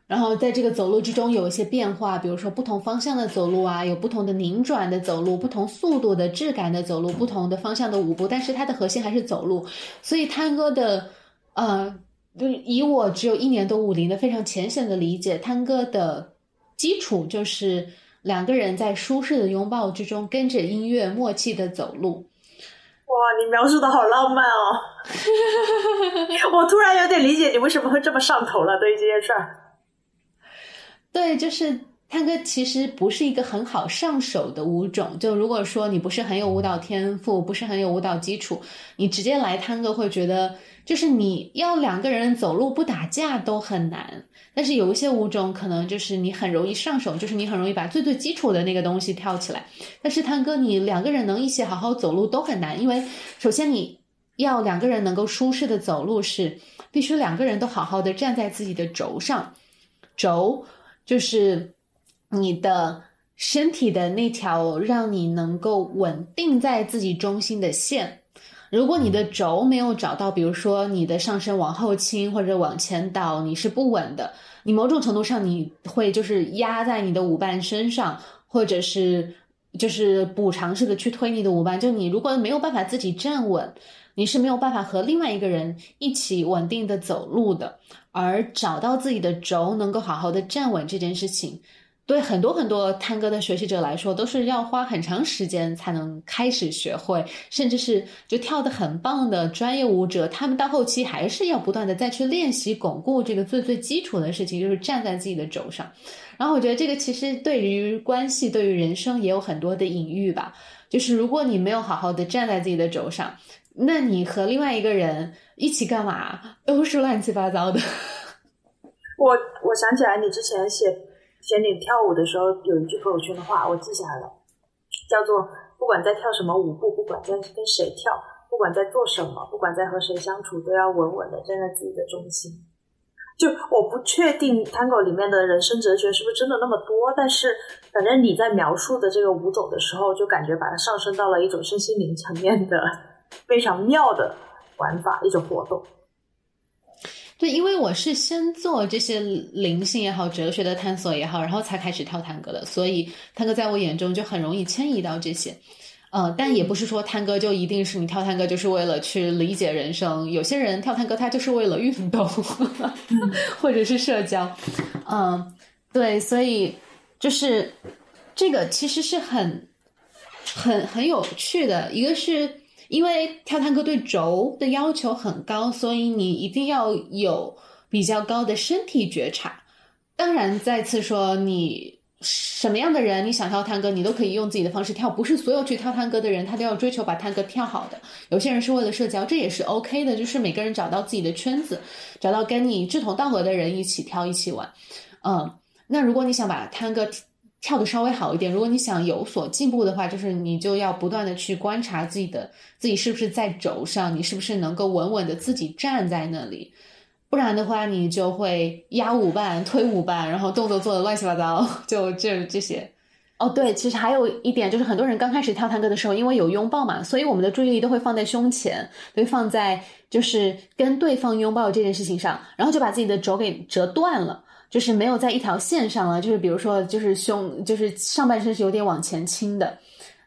然后在这个走路之中有一些变化，比如说不同方向的走路啊，有不同的拧转的走路，不同速度的质感的走路，不同的方向的舞步，但是它的核心还是走路。所以探戈的，呃，就以我只有一年多舞龄的非常浅显的理解，探戈的基础就是两个人在舒适的拥抱之中，跟着音乐默契的走路。哇，你描述的好浪漫哦！我突然有点理解你为什么会这么上头了，对于这件事儿。对，就是探戈其实不是一个很好上手的舞种。就如果说你不是很有舞蹈天赋，不是很有舞蹈基础，你直接来探戈会觉得，就是你要两个人走路不打架都很难。但是有一些舞种可能就是你很容易上手，就是你很容易把最最基础的那个东西跳起来。但是探戈你两个人能一起好好走路都很难，因为首先你要两个人能够舒适的走路是必须两个人都好好的站在自己的轴上，轴。就是你的身体的那条让你能够稳定在自己中心的线。如果你的轴没有找到，比如说你的上身往后倾或者往前倒，你是不稳的。你某种程度上你会就是压在你的舞伴身上，或者是就是补偿式的去推你的舞伴。就你如果没有办法自己站稳，你是没有办法和另外一个人一起稳定的走路的。而找到自己的轴，能够好好的站稳这件事情，对很多很多探戈的学习者来说，都是要花很长时间才能开始学会，甚至是就跳得很棒的专业舞者，他们到后期还是要不断的再去练习巩固这个最最基础的事情，就是站在自己的轴上。然后我觉得这个其实对于关系、对于人生也有很多的隐喻吧，就是如果你没有好好的站在自己的轴上。那你和另外一个人一起干嘛？都是乱七八糟的。我我想起来，你之前写写你跳舞的时候，有一句朋友圈的话，我记下来了，叫做“不管在跳什么舞步，不管在跟谁跳，不管在做什么，不管在和谁相处，都要稳稳的站在自己的中心。”就我不确定 Tango 里面的人生哲学是不是真的那么多，但是反正你在描述的这个舞种的时候，就感觉把它上升到了一种身心灵层面的。非常妙的玩法，一种活动。对，因为我是先做这些灵性也好、哲学的探索也好，然后才开始跳探戈的，所以探戈在我眼中就很容易迁移到这些。呃，但也不是说探戈就一定是你跳探戈就是为了去理解人生，有些人跳探戈他就是为了运动，或者是社交。嗯，对，所以就是这个其实是很。很很有趣的，一个是因为跳探戈对轴的要求很高，所以你一定要有比较高的身体觉察。当然，再次说你。什么样的人，你想跳探戈，你都可以用自己的方式跳。不是所有去跳探戈的人，他都要追求把探戈跳好的。有些人是为了社交，这也是 OK 的。就是每个人找到自己的圈子，找到跟你志同道合的人一起跳一起玩。嗯，那如果你想把探戈跳的稍微好一点，如果你想有所进步的话，就是你就要不断的去观察自己的自己是不是在轴上，你是不是能够稳稳的自己站在那里。不然的话，你就会压舞伴、推舞伴，然后动作做的乱七八糟，就这这些。哦，对，其实还有一点就是，很多人刚开始跳探戈的时候，因为有拥抱嘛，所以我们的注意力都会放在胸前，会放在就是跟对方拥抱这件事情上，然后就把自己的轴给折断了，就是没有在一条线上了。就是比如说，就是胸，就是上半身是有点往前倾的。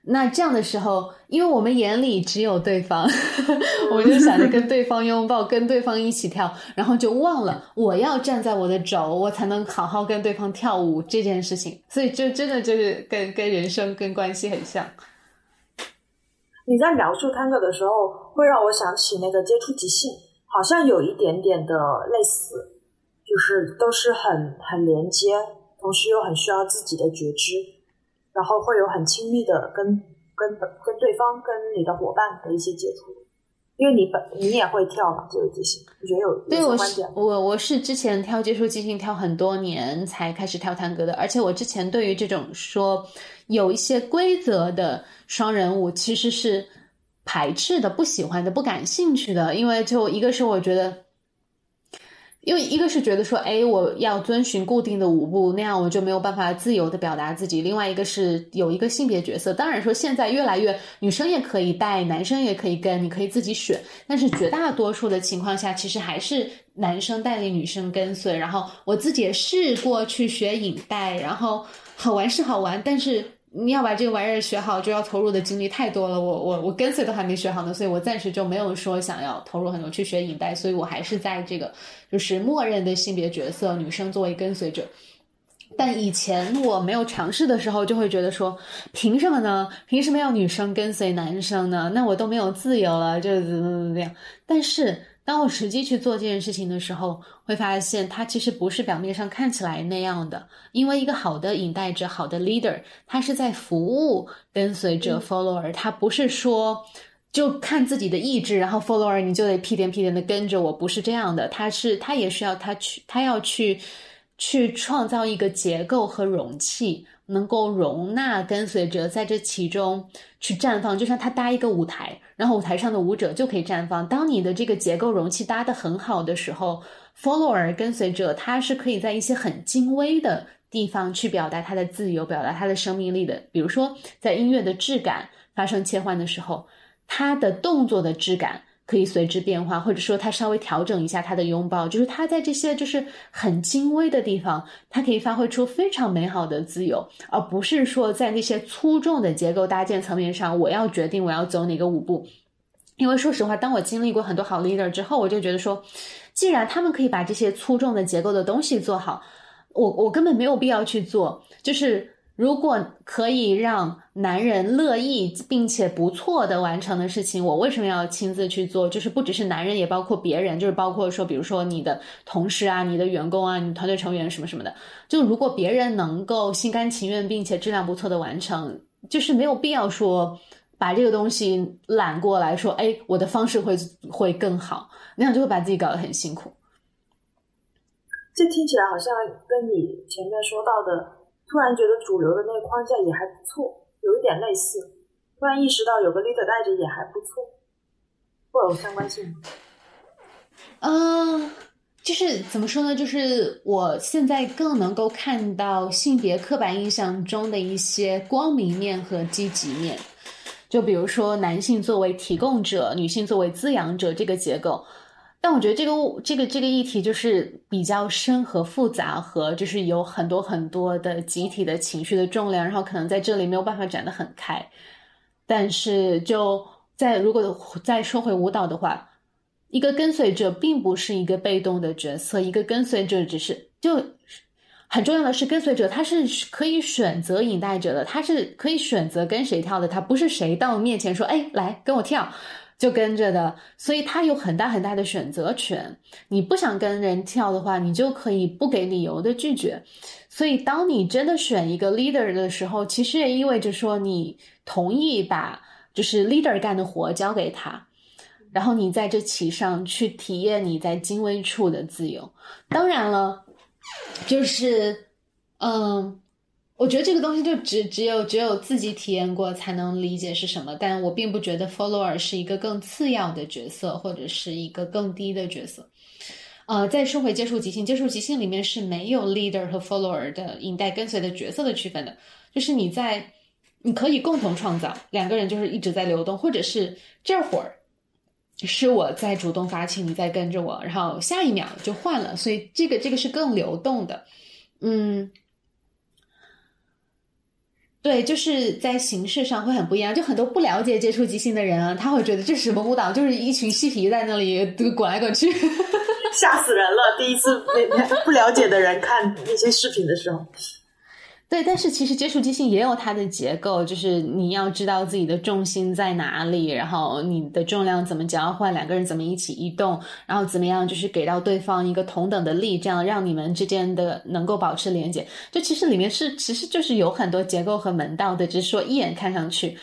那这样的时候，因为我们眼里只有对方，我就想着跟对方拥抱，跟对方一起跳，然后就忘了我要站在我的轴，我才能好好跟对方跳舞这件事情。所以，就真的就是跟跟人生跟关系很像。你在描述探戈的时候，会让我想起那个接触即兴，好像有一点点的类似，就是都是很很连接，同时又很需要自己的觉知。然后会有很亲密的跟跟跟对方、跟你的伙伴的一些接触，因为你本你也会跳嘛，这个即兴，我觉得有对我是我我是之前跳接触即兴跳很多年才开始跳探戈的，而且我之前对于这种说有一些规则的双人舞其实是排斥的、不喜欢的、不感兴趣的，因为就一个是我觉得。因为一个是觉得说，哎，我要遵循固定的舞步，那样我就没有办法自由的表达自己。另外一个是有一个性别角色，当然说现在越来越女生也可以带，男生也可以跟，你可以自己选。但是绝大多数的情况下，其实还是男生带领女生跟随。然后我自己也试过去学引带，然后好玩是好玩，但是。你要把这个玩意儿学好，就要投入的精力太多了。我我我跟随都还没学好呢，所以我暂时就没有说想要投入很多去学引带，所以我还是在这个就是默认的性别角色，女生作为跟随者。但以前我没有尝试的时候，就会觉得说，凭什么呢？凭什么要女生跟随男生呢？那我都没有自由了，就怎么怎么样？但是。当我实际去做这件事情的时候，会发现它其实不是表面上看起来那样的。因为一个好的引带者、好的 leader，他是在服务跟随者 follower，他不是说就看自己的意志，然后 follower 你就得屁颠屁颠的跟着我，不是这样的。他是他也需要他去，他要去去创造一个结构和容器。能够容纳跟随者在这其中去绽放，就像他搭一个舞台，然后舞台上的舞者就可以绽放。当你的这个结构容器搭得很好的时候，follower 跟随者他是可以在一些很精微的地方去表达他的自由，表达他的生命力的。比如说，在音乐的质感发生切换的时候，他的动作的质感。可以随之变化，或者说他稍微调整一下他的拥抱，就是他在这些就是很精微的地方，他可以发挥出非常美好的自由，而不是说在那些粗重的结构搭建层面上，我要决定我要走哪个舞步。因为说实话，当我经历过很多好 leader 之后，我就觉得说，既然他们可以把这些粗重的结构的东西做好，我我根本没有必要去做，就是。如果可以让男人乐意并且不错的完成的事情，我为什么要亲自去做？就是不只是男人，也包括别人，就是包括说，比如说你的同事啊、你的员工啊、你团队成员什么什么的。就如果别人能够心甘情愿并且质量不错的完成，就是没有必要说把这个东西揽过来说，哎，我的方式会会更好，那样就会把自己搞得很辛苦。这听起来好像跟你前面说到的。突然觉得主流的那个框架也还不错，有一点类似。突然意识到有个 leader 带着也还不错，会有相关性吗？嗯，就是怎么说呢？就是我现在更能够看到性别刻板印象中的一些光明面和积极面。就比如说，男性作为提供者，女性作为滋养者这个结构。但我觉得这个这个这个议题就是比较深和复杂，和就是有很多很多的集体的情绪的重量，然后可能在这里没有办法展得很开。但是就在如果再说回舞蹈的话，一个跟随者并不是一个被动的角色，一个跟随者只是就很重要的是，跟随者他是可以选择引带者的，他是可以选择跟谁跳的，他不是谁到面前说，哎，来跟我跳。就跟着的，所以他有很大很大的选择权。你不想跟人跳的话，你就可以不给理由的拒绝。所以，当你真的选一个 leader 的时候，其实也意味着说你同意把就是 leader 干的活交给他，然后你在这棋上去体验你在精微处的自由。当然了，就是嗯。我觉得这个东西就只只有只有自己体验过才能理解是什么，但我并不觉得 follower 是一个更次要的角色，或者是一个更低的角色。呃，再说回接触即兴，接触即兴里面是没有 leader 和 follower 的引带跟随的角色的区分的，就是你在你可以共同创造，两个人就是一直在流动，或者是这会儿是我在主动发起，你在跟着我，然后下一秒就换了，所以这个这个是更流动的，嗯。对，就是在形式上会很不一样。就很多不了解接触即兴的人啊，他会觉得这是什么舞蹈？就是一群嬉皮在那里滚来滚去，吓死人了。第一次不了解的人看那些视频的时候。对，但是其实接触即兴也有它的结构，就是你要知道自己的重心在哪里，然后你的重量怎么交换，两个人怎么一起移动，然后怎么样就是给到对方一个同等的力，这样让你们之间的能够保持连接。就其实里面是其实就是有很多结构和门道的，只是说一眼看上去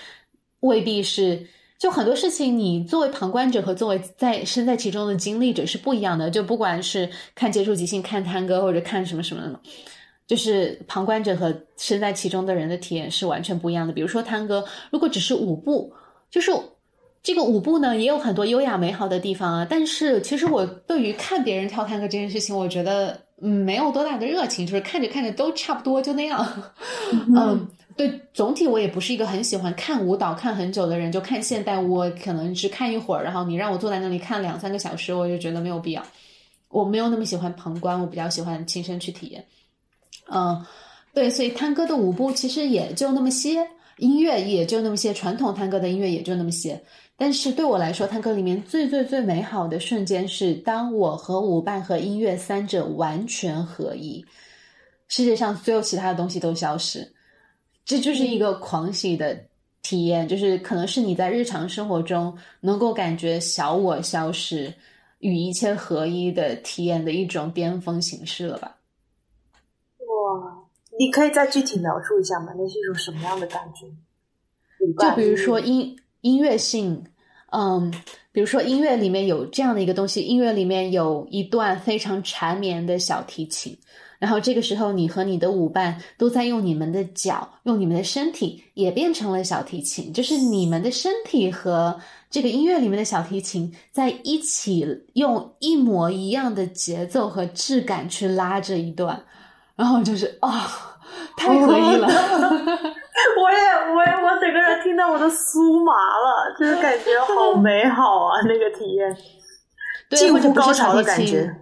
未必是。就很多事情，你作为旁观者和作为在身在其中的经历者是不一样的。就不管是看接触即兴、看探戈或者看什么什么的。就是旁观者和身在其中的人的体验是完全不一样的。比如说探戈，如果只是舞步，就是这个舞步呢，也有很多优雅美好的地方啊。但是其实我对于看别人跳探戈这件事情，我觉得嗯没有多大的热情，就是看着看着都差不多，就那样。嗯，对，总体我也不是一个很喜欢看舞蹈看很久的人，就看现代舞可能只看一会儿，然后你让我坐在那里看两三个小时，我就觉得没有必要。我没有那么喜欢旁观，我比较喜欢亲身去体验。嗯，对，所以探戈的舞步其实也就那么些，音乐也就那么些，传统探戈的音乐也就那么些。但是对我来说，探戈里面最最最美好的瞬间是，当我和舞伴和音乐三者完全合一，世界上所有其他的东西都消失，这就是一个狂喜的体验，就是可能是你在日常生活中能够感觉小我消失，与一切合一的体验的一种巅峰形式了吧。你可以再具体描述一下吗？那是一种什么样的感觉？就比如说音音乐性，嗯，比如说音乐里面有这样的一个东西，音乐里面有一段非常缠绵的小提琴，然后这个时候你和你的舞伴都在用你们的脚，用你们的身体也变成了小提琴，就是你们的身体和这个音乐里面的小提琴在一起，用一模一样的节奏和质感去拉着一段。然后就是啊，太可以了！我也，我也，我整个人听到我都酥麻了，就是感觉好 美好啊，那个体验，近乎高潮的感觉。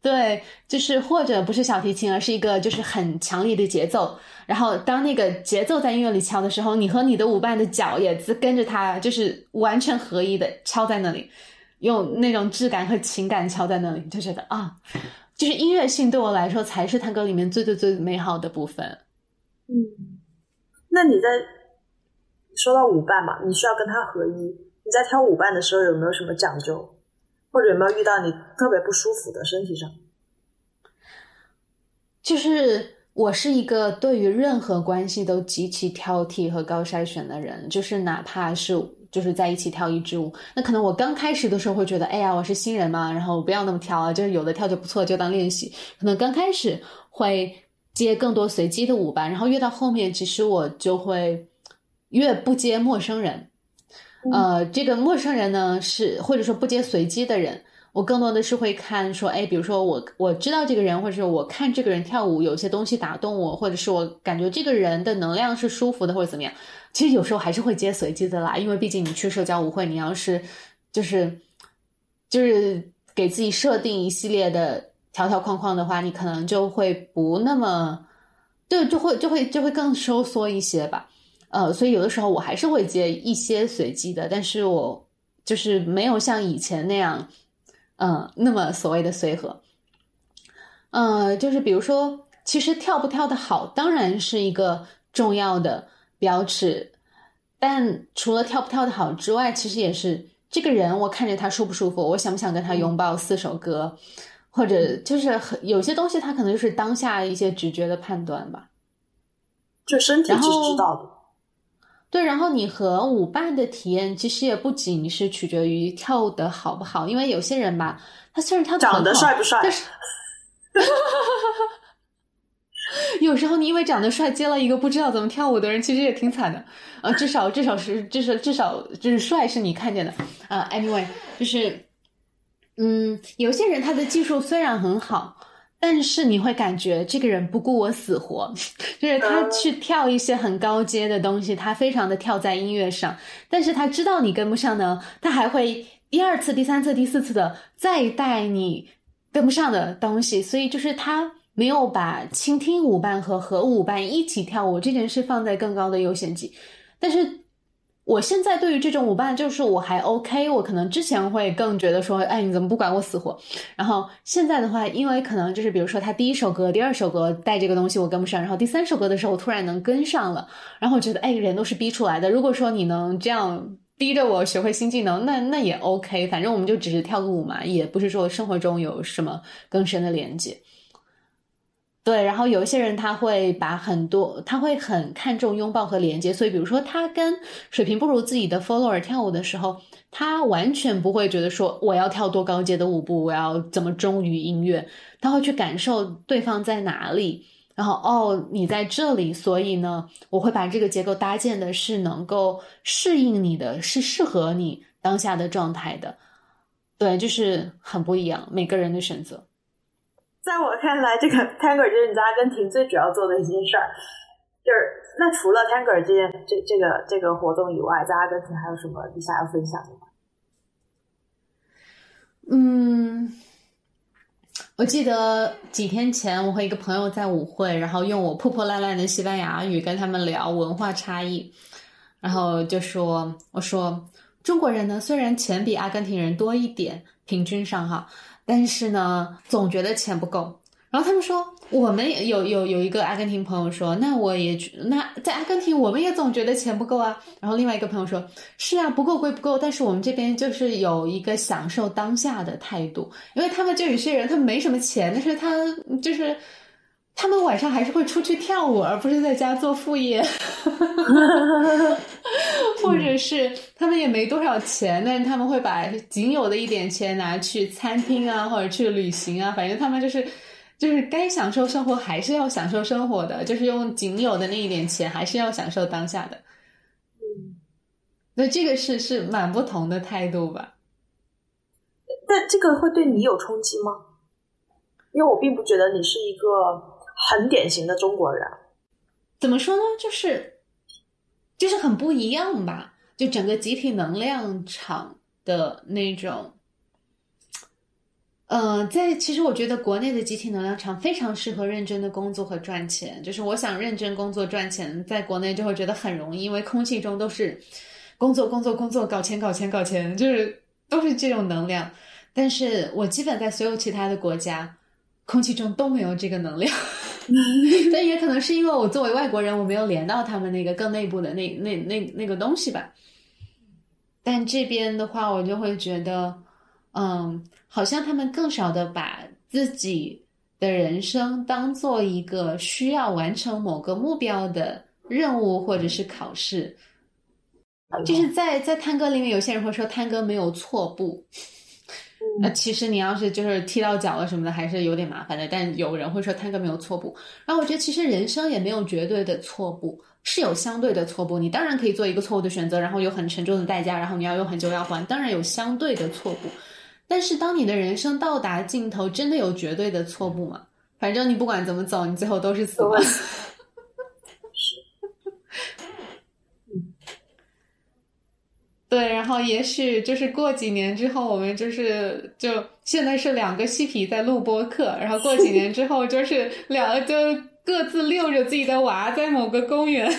对，就是或者不是小提琴，而是一个就是很强烈的节奏。然后当那个节奏在音乐里敲的时候，你和你的舞伴的脚也跟着它，就是完全合一的敲在那里，用那种质感和情感敲在那里，就觉得啊。就是音乐性对我来说才是探戈里面最最最美好的部分。嗯，那你在说到舞伴嘛，你需要跟他合一。你在挑舞伴的时候有没有什么讲究，或者有没有遇到你特别不舒服的身体上？就是我是一个对于任何关系都极其挑剔和高筛选的人，就是哪怕是。就是在一起跳一支舞，那可能我刚开始的时候会觉得，哎呀，我是新人嘛，然后我不要那么跳啊，就是有的跳就不错，就当练习。可能刚开始会接更多随机的舞吧，然后越到后面，其实我就会越不接陌生人。呃，这个陌生人呢，是或者说不接随机的人。我更多的是会看说，哎，比如说我我知道这个人，或者是我看这个人跳舞，有些东西打动我，或者是我感觉这个人的能量是舒服的，或者怎么样。其实有时候还是会接随机的啦，因为毕竟你去社交舞会，你要是就是就是给自己设定一系列的条条框框的话，你可能就会不那么对，就会就会就会更收缩一些吧。呃，所以有的时候我还是会接一些随机的，但是我就是没有像以前那样。嗯，那么所谓的随和，呃，就是比如说其实跳不跳的好当然是一个重要的标尺，但除了跳不跳的好之外，其实也是这个人我看着他舒不舒服，我想不想跟他拥抱四首歌，或者就是很有些东西，他可能就是当下一些直觉的判断吧，就身体是知道的。对，然后你和舞伴的体验其实也不仅是取决于跳的好不好，因为有些人吧，他虽然他长得帅不帅，但是。有时候你因为长得帅接了一个不知道怎么跳舞的人，其实也挺惨的。呃，至少至少是至少至少就是帅是你看见的啊。Anyway，就是嗯，有些人他的技术虽然很好，但是你会感觉这个人不顾我死活，就是他去跳一些很高阶的东西，他非常的跳在音乐上，但是他知道你跟不上呢，他还会第二次、第三次、第四次的再带你跟不上的东西，所以就是他。没有把倾听舞伴和和舞伴一起跳舞这件事放在更高的优先级，但是我现在对于这种舞伴就是我还 OK，我可能之前会更觉得说，哎，你怎么不管我死活？然后现在的话，因为可能就是比如说他第一首歌、第二首歌带这个东西我跟不上，然后第三首歌的时候我突然能跟上了，然后我觉得哎，人都是逼出来的。如果说你能这样逼着我学会新技能，那那也 OK，反正我们就只是跳个舞嘛，也不是说生活中有什么更深的连接。对，然后有一些人他会把很多，他会很看重拥抱和连接，所以比如说他跟水平不如自己的 follower 跳舞的时候，他完全不会觉得说我要跳多高阶的舞步，我要怎么忠于音乐，他会去感受对方在哪里，然后哦你在这里，所以呢，我会把这个结构搭建的是能够适应你的，是适合你当下的状态的，对，就是很不一样，每个人的选择。在我看来，这个 Tango 就是你在阿根廷最主要做的一件事儿，就是那除了 Tango 这件这这个这个活动以外，在阿根廷还有什么你想要分享的吗？嗯，我记得几天前我和一个朋友在舞会，然后用我破破烂烂的西班牙语跟他们聊文化差异，然后就说我说中国人呢，虽然钱比阿根廷人多一点，平均上哈。但是呢，总觉得钱不够。然后他们说，我们有有有一个阿根廷朋友说，那我也那在阿根廷，我们也总觉得钱不够啊。然后另外一个朋友说，是啊，不够归不够，但是我们这边就是有一个享受当下的态度，因为他们就有些人他没什么钱，但是他就是。他们晚上还是会出去跳舞，而不是在家做副业，或者是他们也没多少钱，但是他们会把仅有的一点钱拿去餐厅啊，或者去旅行啊，反正他们就是就是该享受生活还是要享受生活的，就是用仅有的那一点钱还是要享受当下的。嗯，那这个是是蛮不同的态度吧？但这个会对你有冲击吗？因为我并不觉得你是一个。很典型的中国人，怎么说呢？就是就是很不一样吧。就整个集体能量场的那种，嗯，在其实我觉得国内的集体能量场非常适合认真的工作和赚钱。就是我想认真工作赚钱，在国内就会觉得很容易，因为空气中都是工作工作工作，搞钱搞钱搞钱，就是都是这种能量。但是我基本在所有其他的国家。空气中都没有这个能量，但也可能是因为我作为外国人，我没有连到他们那个更内部的那那那那个东西吧。但这边的话，我就会觉得，嗯，好像他们更少的把自己的人生当做一个需要完成某个目标的任务或者是考试。就是在在探戈里面，有些人会说探戈没有错步。那其实你要是就是踢到脚了什么的，还是有点麻烦的。但有人会说探戈没有错步，然后我觉得其实人生也没有绝对的错步，是有相对的错步。你当然可以做一个错误的选择，然后有很沉重的代价，然后你要用很久要还，当然有相对的错步。但是当你的人生到达尽头，真的有绝对的错步吗？反正你不管怎么走，你最后都是死。对，然后也许就是过几年之后，我们就是就现在是两个嬉皮在录播课，然后过几年之后就是 两个就各自遛着自己的娃在某个公园。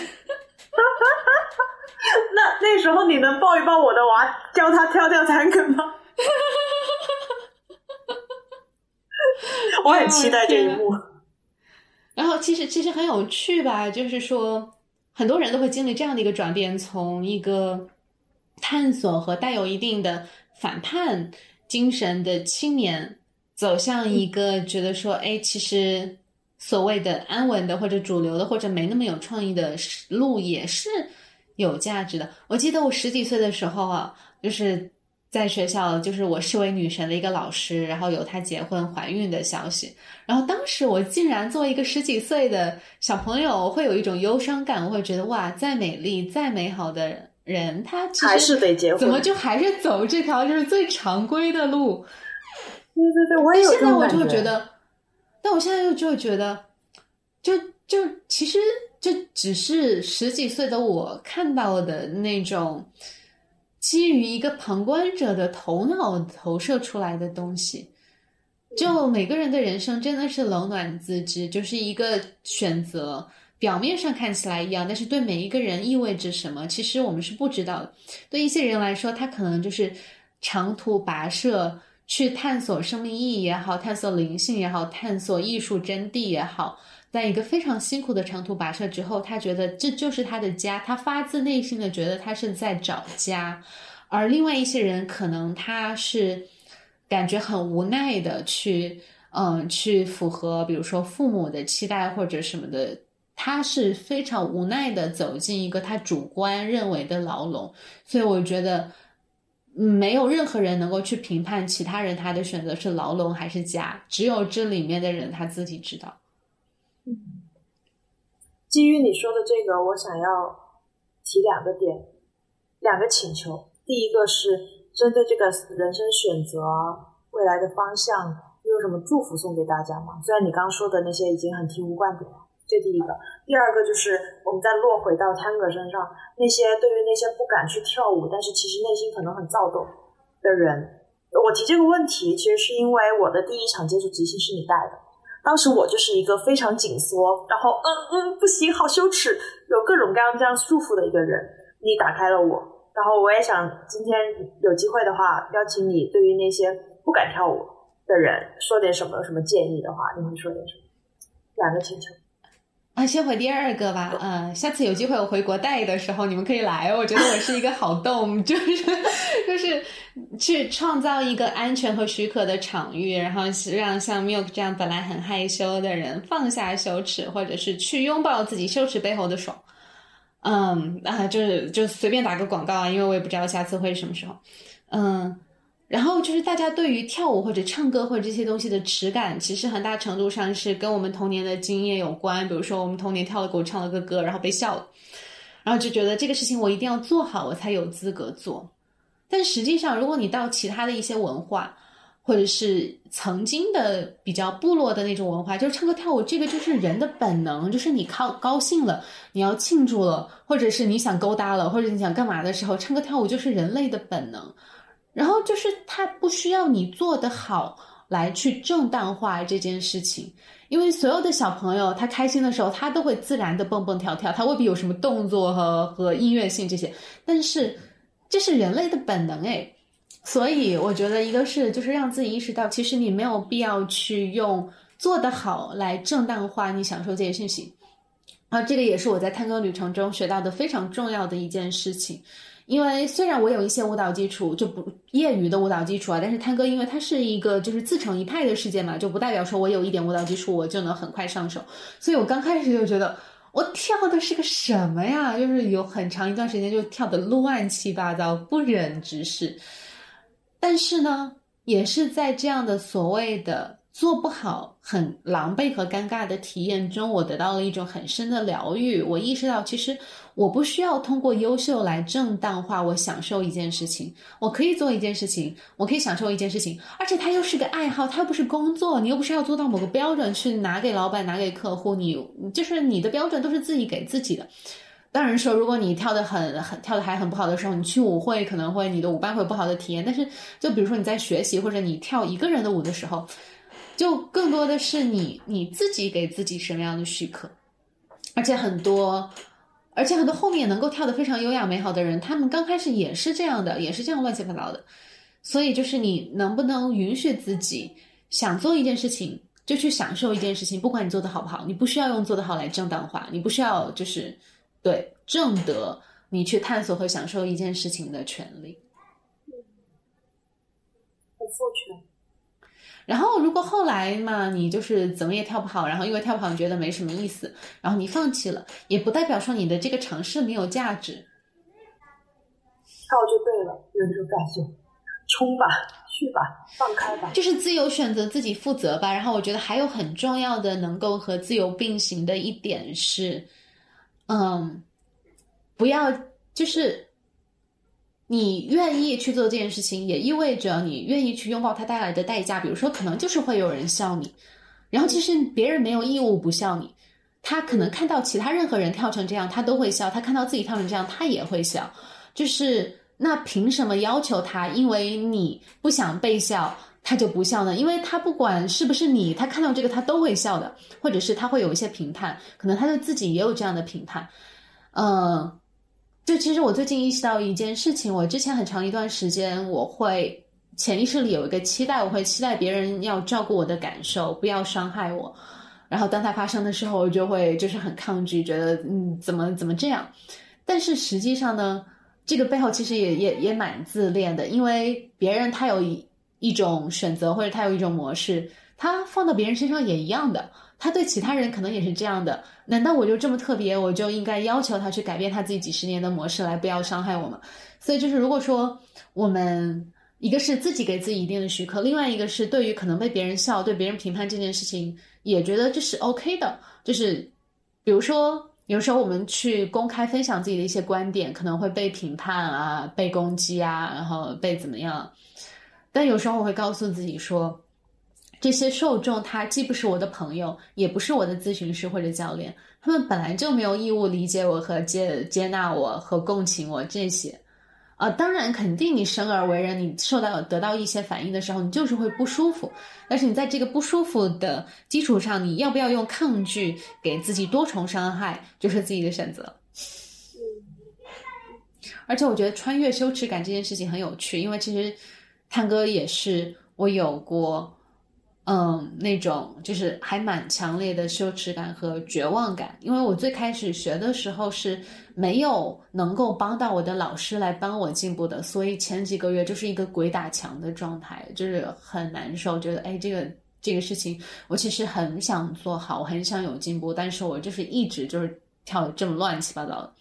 那那时候你能抱一抱我的娃，教他跳跳探戈吗？我很期待这一幕。然后其实其实很有趣吧，就是说很多人都会经历这样的一个转变，从一个探索和带有一定的反叛精神的青年，走向一个觉得说，哎，其实所谓的安稳的或者主流的或者没那么有创意的路也是有价值的。我记得我十几岁的时候啊，就是在学校，就是我视为女神的一个老师，然后有她结婚怀孕的消息。然后当时我竟然作为一个十几岁的小朋友，会有一种忧伤感，我会觉得哇，再美丽、再美好的人，他其实还是得结婚，怎么就还是走这条就是最常规的路？对对对，我也有现在我就觉得，但我现在又就会觉得，就就其实这只是十几岁的我看到的那种基于一个旁观者的头脑投射出来的东西。就每个人的人生真的是冷暖自知，就是一个选择，表面上看起来一样，但是对每一个人意味着什么，其实我们是不知道的。对一些人来说，他可能就是长途跋涉去探索生命意义也好，探索灵性也好，探索艺术真谛也好，在一个非常辛苦的长途跋涉之后，他觉得这就是他的家，他发自内心的觉得他是在找家。而另外一些人，可能他是。感觉很无奈的去，嗯，去符合，比如说父母的期待或者什么的，他是非常无奈的走进一个他主观认为的牢笼，所以我觉得，没有任何人能够去评判其他人他的选择是牢笼还是家，只有这里面的人他自己知道。基于你说的这个，我想要提两个点，两个请求，第一个是。针对这个人生选择未来的方向，你有什么祝福送给大家吗？虽然你刚说的那些已经很醍醐灌顶，这第一个。第二个就是我们再落回到 Tango 身上，那些对于那些不敢去跳舞，但是其实内心可能很躁动的人，我提这个问题，其实是因为我的第一场接触即兴是你带的，当时我就是一个非常紧缩，然后嗯嗯不行，好羞耻，有各种各样这样束缚的一个人，你打开了我。然后我也想今天有机会的话，邀请你对于那些不敢跳舞的人说点什么，有什么建议的话，你会说点什么？两个请求啊，先回第二个吧。嗯，下次有机会我回国带的时候，你们可以来。我觉得我是一个好动，就是就是去创造一个安全和许可的场域，然后让像 Milk 这样本来很害羞的人放下羞耻，或者是去拥抱自己羞耻背后的爽。嗯啊，就是就随便打个广告啊，因为我也不知道下次会是什么时候。嗯，然后就是大家对于跳舞或者唱歌或者这些东西的耻感，其实很大程度上是跟我们童年的经验有关。比如说，我们童年跳了舞，唱了个歌，然后被笑了，然后就觉得这个事情我一定要做好，我才有资格做。但实际上，如果你到其他的一些文化，或者是曾经的比较部落的那种文化，就是唱歌跳舞，这个就是人的本能，就是你靠高兴了，你要庆祝了，或者是你想勾搭了，或者你想干嘛的时候，唱歌跳舞就是人类的本能。然后就是他不需要你做得好来去正当化这件事情，因为所有的小朋友他开心的时候，他都会自然的蹦蹦跳跳，他未必有什么动作和和音乐性这些，但是这是人类的本能诶。所以我觉得，一个是就是让自己意识到，其实你没有必要去用做得好来正当化你享受这些事情。啊，这个也是我在探戈旅程中学到的非常重要的一件事情。因为虽然我有一些舞蹈基础，就不业余的舞蹈基础啊，但是探戈因为它是一个就是自成一派的世界嘛，就不代表说我有一点舞蹈基础我就能很快上手。所以我刚开始就觉得我跳的是个什么呀？就是有很长一段时间就跳的乱七八糟，不忍直视。但是呢，也是在这样的所谓的做不好、很狼狈和尴尬的体验中，我得到了一种很深的疗愈。我意识到，其实我不需要通过优秀来正当化我享受一件事情。我可以做一件事情，我可以享受一件事情，而且它又是个爱好，它又不是工作，你又不是要做到某个标准去拿给老板、拿给客户，你就是你的标准都是自己给自己的。当然说，如果你跳的很很跳的还很不好的时候，你去舞会可能会你的舞伴会有不好的体验。但是，就比如说你在学习或者你跳一个人的舞的时候，就更多的是你你自己给自己什么样的许可。而且很多，而且很多后面能够跳的非常优雅美好的人，他们刚开始也是这样的，也是这样乱七八糟的。所以就是你能不能允许自己想做一件事情。就去享受一件事情，不管你做的好不好，你不需要用做得好来正当化，你不需要就是对正得你去探索和享受一件事情的权利。很赋权。然后，如果后来嘛，你就是怎么也跳不好，然后因为跳不好你觉得没什么意思，然后你放弃了，也不代表说你的这个尝试没有价值。跳就对了，有这种感觉，冲吧，去吧，放开吧，就是自由选择，自己负责吧。然后我觉得还有很重要的，能够和自由并行的一点是，嗯，不要就是。你愿意去做这件事情，也意味着你愿意去拥抱它带来的代价。比如说，可能就是会有人笑你，然后其实别人没有义务不笑你。他可能看到其他任何人跳成这样，他都会笑；他看到自己跳成这样，他也会笑。就是那凭什么要求他？因为你不想被笑，他就不笑呢？因为他不管是不是你，他看到这个他都会笑的，或者是他会有一些评判，可能他对自己也有这样的评判，嗯。就其实我最近意识到一件事情，我之前很长一段时间，我会潜意识里有一个期待，我会期待别人要照顾我的感受，不要伤害我。然后当它发生的时候，我就会就是很抗拒，觉得嗯怎么怎么这样。但是实际上呢，这个背后其实也也也蛮自恋的，因为别人他有一一种选择，或者他有一种模式，他放到别人身上也一样的。他对其他人可能也是这样的，难道我就这么特别，我就应该要求他去改变他自己几十年的模式来不要伤害我吗？所以就是，如果说我们一个是自己给自己一定的许可，另外一个是对于可能被别人笑、对别人评判这件事情，也觉得这是 OK 的。就是比如说，有时候我们去公开分享自己的一些观点，可能会被评判啊、被攻击啊，然后被怎么样？但有时候我会告诉自己说。这些受众他既不是我的朋友，也不是我的咨询师或者教练，他们本来就没有义务理解我和接接纳我和共情我这些，啊，当然肯定你生而为人，你受到得到一些反应的时候，你就是会不舒服，但是你在这个不舒服的基础上，你要不要用抗拒给自己多重伤害，就是自己的选择。而且我觉得穿越羞耻感这件事情很有趣，因为其实探哥也是我有过。嗯，那种就是还蛮强烈的羞耻感和绝望感，因为我最开始学的时候是没有能够帮到我的老师来帮我进步的，所以前几个月就是一个鬼打墙的状态，就是很难受，觉得哎，这个这个事情我其实很想做好，我很想有进步，但是我就是一直就是跳的这么乱七八糟的，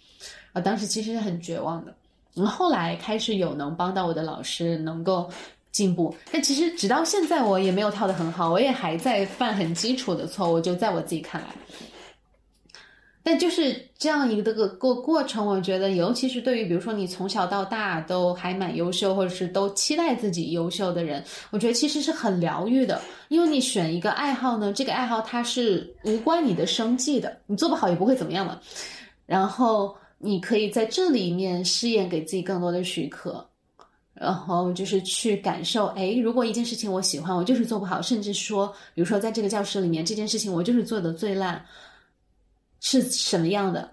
啊，当时其实是很绝望的，嗯，后来开始有能帮到我的老师，能够。进步，但其实直到现在我也没有跳得很好，我也还在犯很基础的错误。就在我自己看来，但就是这样一个个过过程，我觉得，尤其是对于比如说你从小到大都还蛮优秀，或者是都期待自己优秀的人，我觉得其实是很疗愈的。因为你选一个爱好呢，这个爱好它是无关你的生计的，你做不好也不会怎么样嘛。然后你可以在这里面试验，给自己更多的许可。然后就是去感受，哎，如果一件事情我喜欢，我就是做不好，甚至说，比如说在这个教室里面，这件事情我就是做的最烂，是什么样的？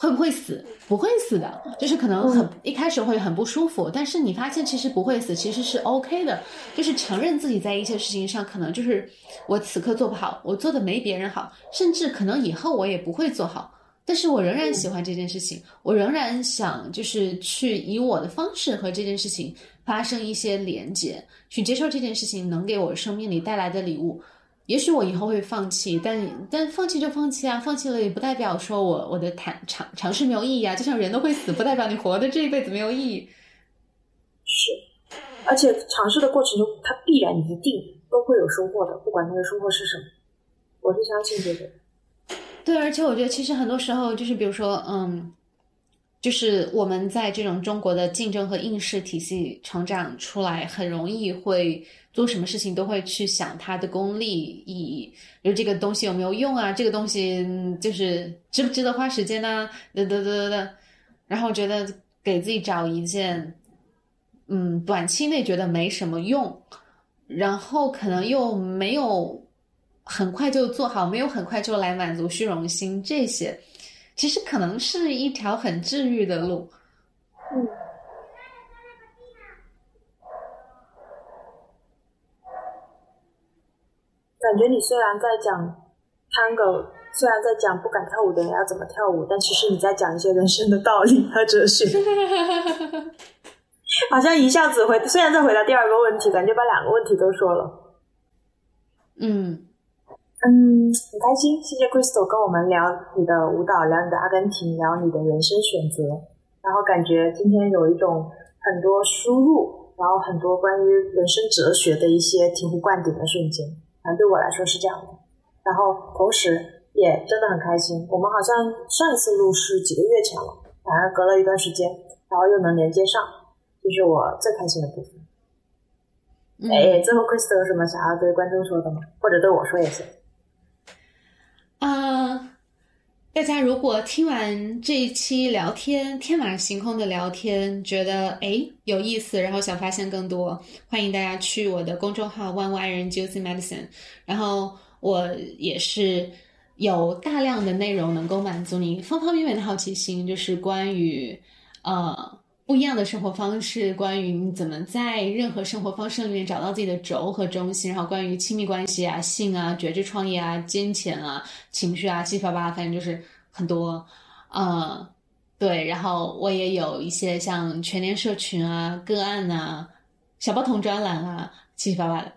会不会死？不会死的，就是可能很一开始会很不舒服，但是你发现其实不会死，其实是 OK 的，就是承认自己在一些事情上可能就是我此刻做不好，我做的没别人好，甚至可能以后我也不会做好。但是我仍然喜欢这件事情，我仍然想就是去以我的方式和这件事情发生一些连接，去接受这件事情能给我生命里带来的礼物。也许我以后会放弃，但但放弃就放弃啊，放弃了也不代表说我我的谈尝尝试没有意义啊。就像人都会死，不代表你活的这一辈子没有意义。是，而且尝试的过程中，它必然一定都会有收获的，不管那个收获是什么，我是相信这个。对，而且我觉得其实很多时候就是，比如说，嗯，就是我们在这种中国的竞争和应试体系成长出来，很容易会做什么事情都会去想它的功利意义，就这个东西有没有用啊？这个东西就是值不值得花时间呢？得得得得得，然后觉得给自己找一件，嗯，短期内觉得没什么用，然后可能又没有。很快就做好，没有很快就来满足虚荣心，这些其实可能是一条很治愈的路。嗯，感觉你虽然在讲 Tango，虽然在讲不敢跳舞的人要怎么跳舞，但其实你在讲一些人生的道理和哲学。好像一下子回，虽然在回答第二个问题，感觉把两个问题都说了。嗯嗯，很开心，谢谢 Crystal 跟我们聊你的舞蹈，聊你的阿根廷，聊你的人生选择。然后感觉今天有一种很多输入，然后很多关于人生哲学的一些醍醐灌顶的瞬间。反正对我来说是这样的。然后同时也真的很开心，我们好像上一次录是几个月前了，反而隔了一段时间，然后又能连接上，这是我最开心的部分。哎，最后 Crystal 有什么想要对观众说的吗？或者对我说也行。啊，大家如果听完这一期聊天天马行空的聊天，觉得哎有意思，然后想发现更多，欢迎大家去我的公众号 One Y 人 Juicy Medicine。然后我也是有大量的内容能够满足你方方面面的好奇心，就是关于呃。不一样的生活方式，关于你怎么在任何生活方式里面找到自己的轴和中心，然后关于亲密关系啊、性啊、觉知创业啊、金钱啊、情绪啊、七七八八，反正就是很多，呃，对。然后我也有一些像全年社群啊、个案啊、小包童专栏啊，七七八八的。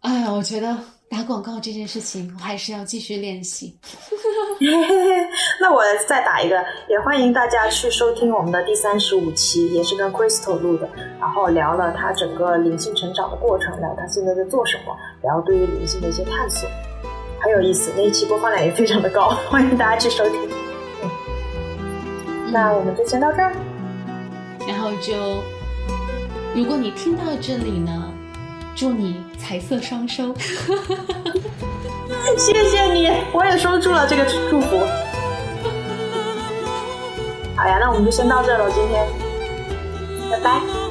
哎呀，我觉得。打广告这件事情，我还是要继续练习。那我再打一个，也欢迎大家去收听我们的第三十五期，也是跟 Crystal 录的，然后聊了他整个灵性成长的过程，聊他现在在做什么，聊对于灵性的一些探索，很有意思。那一期播放量也非常的高，欢迎大家去收听。那我们就先到这儿，然后就，如果你听到这里呢？祝你财色双收，谢谢你，我也收住了这个祝福。好呀，那我们就先到这了，今天，拜拜。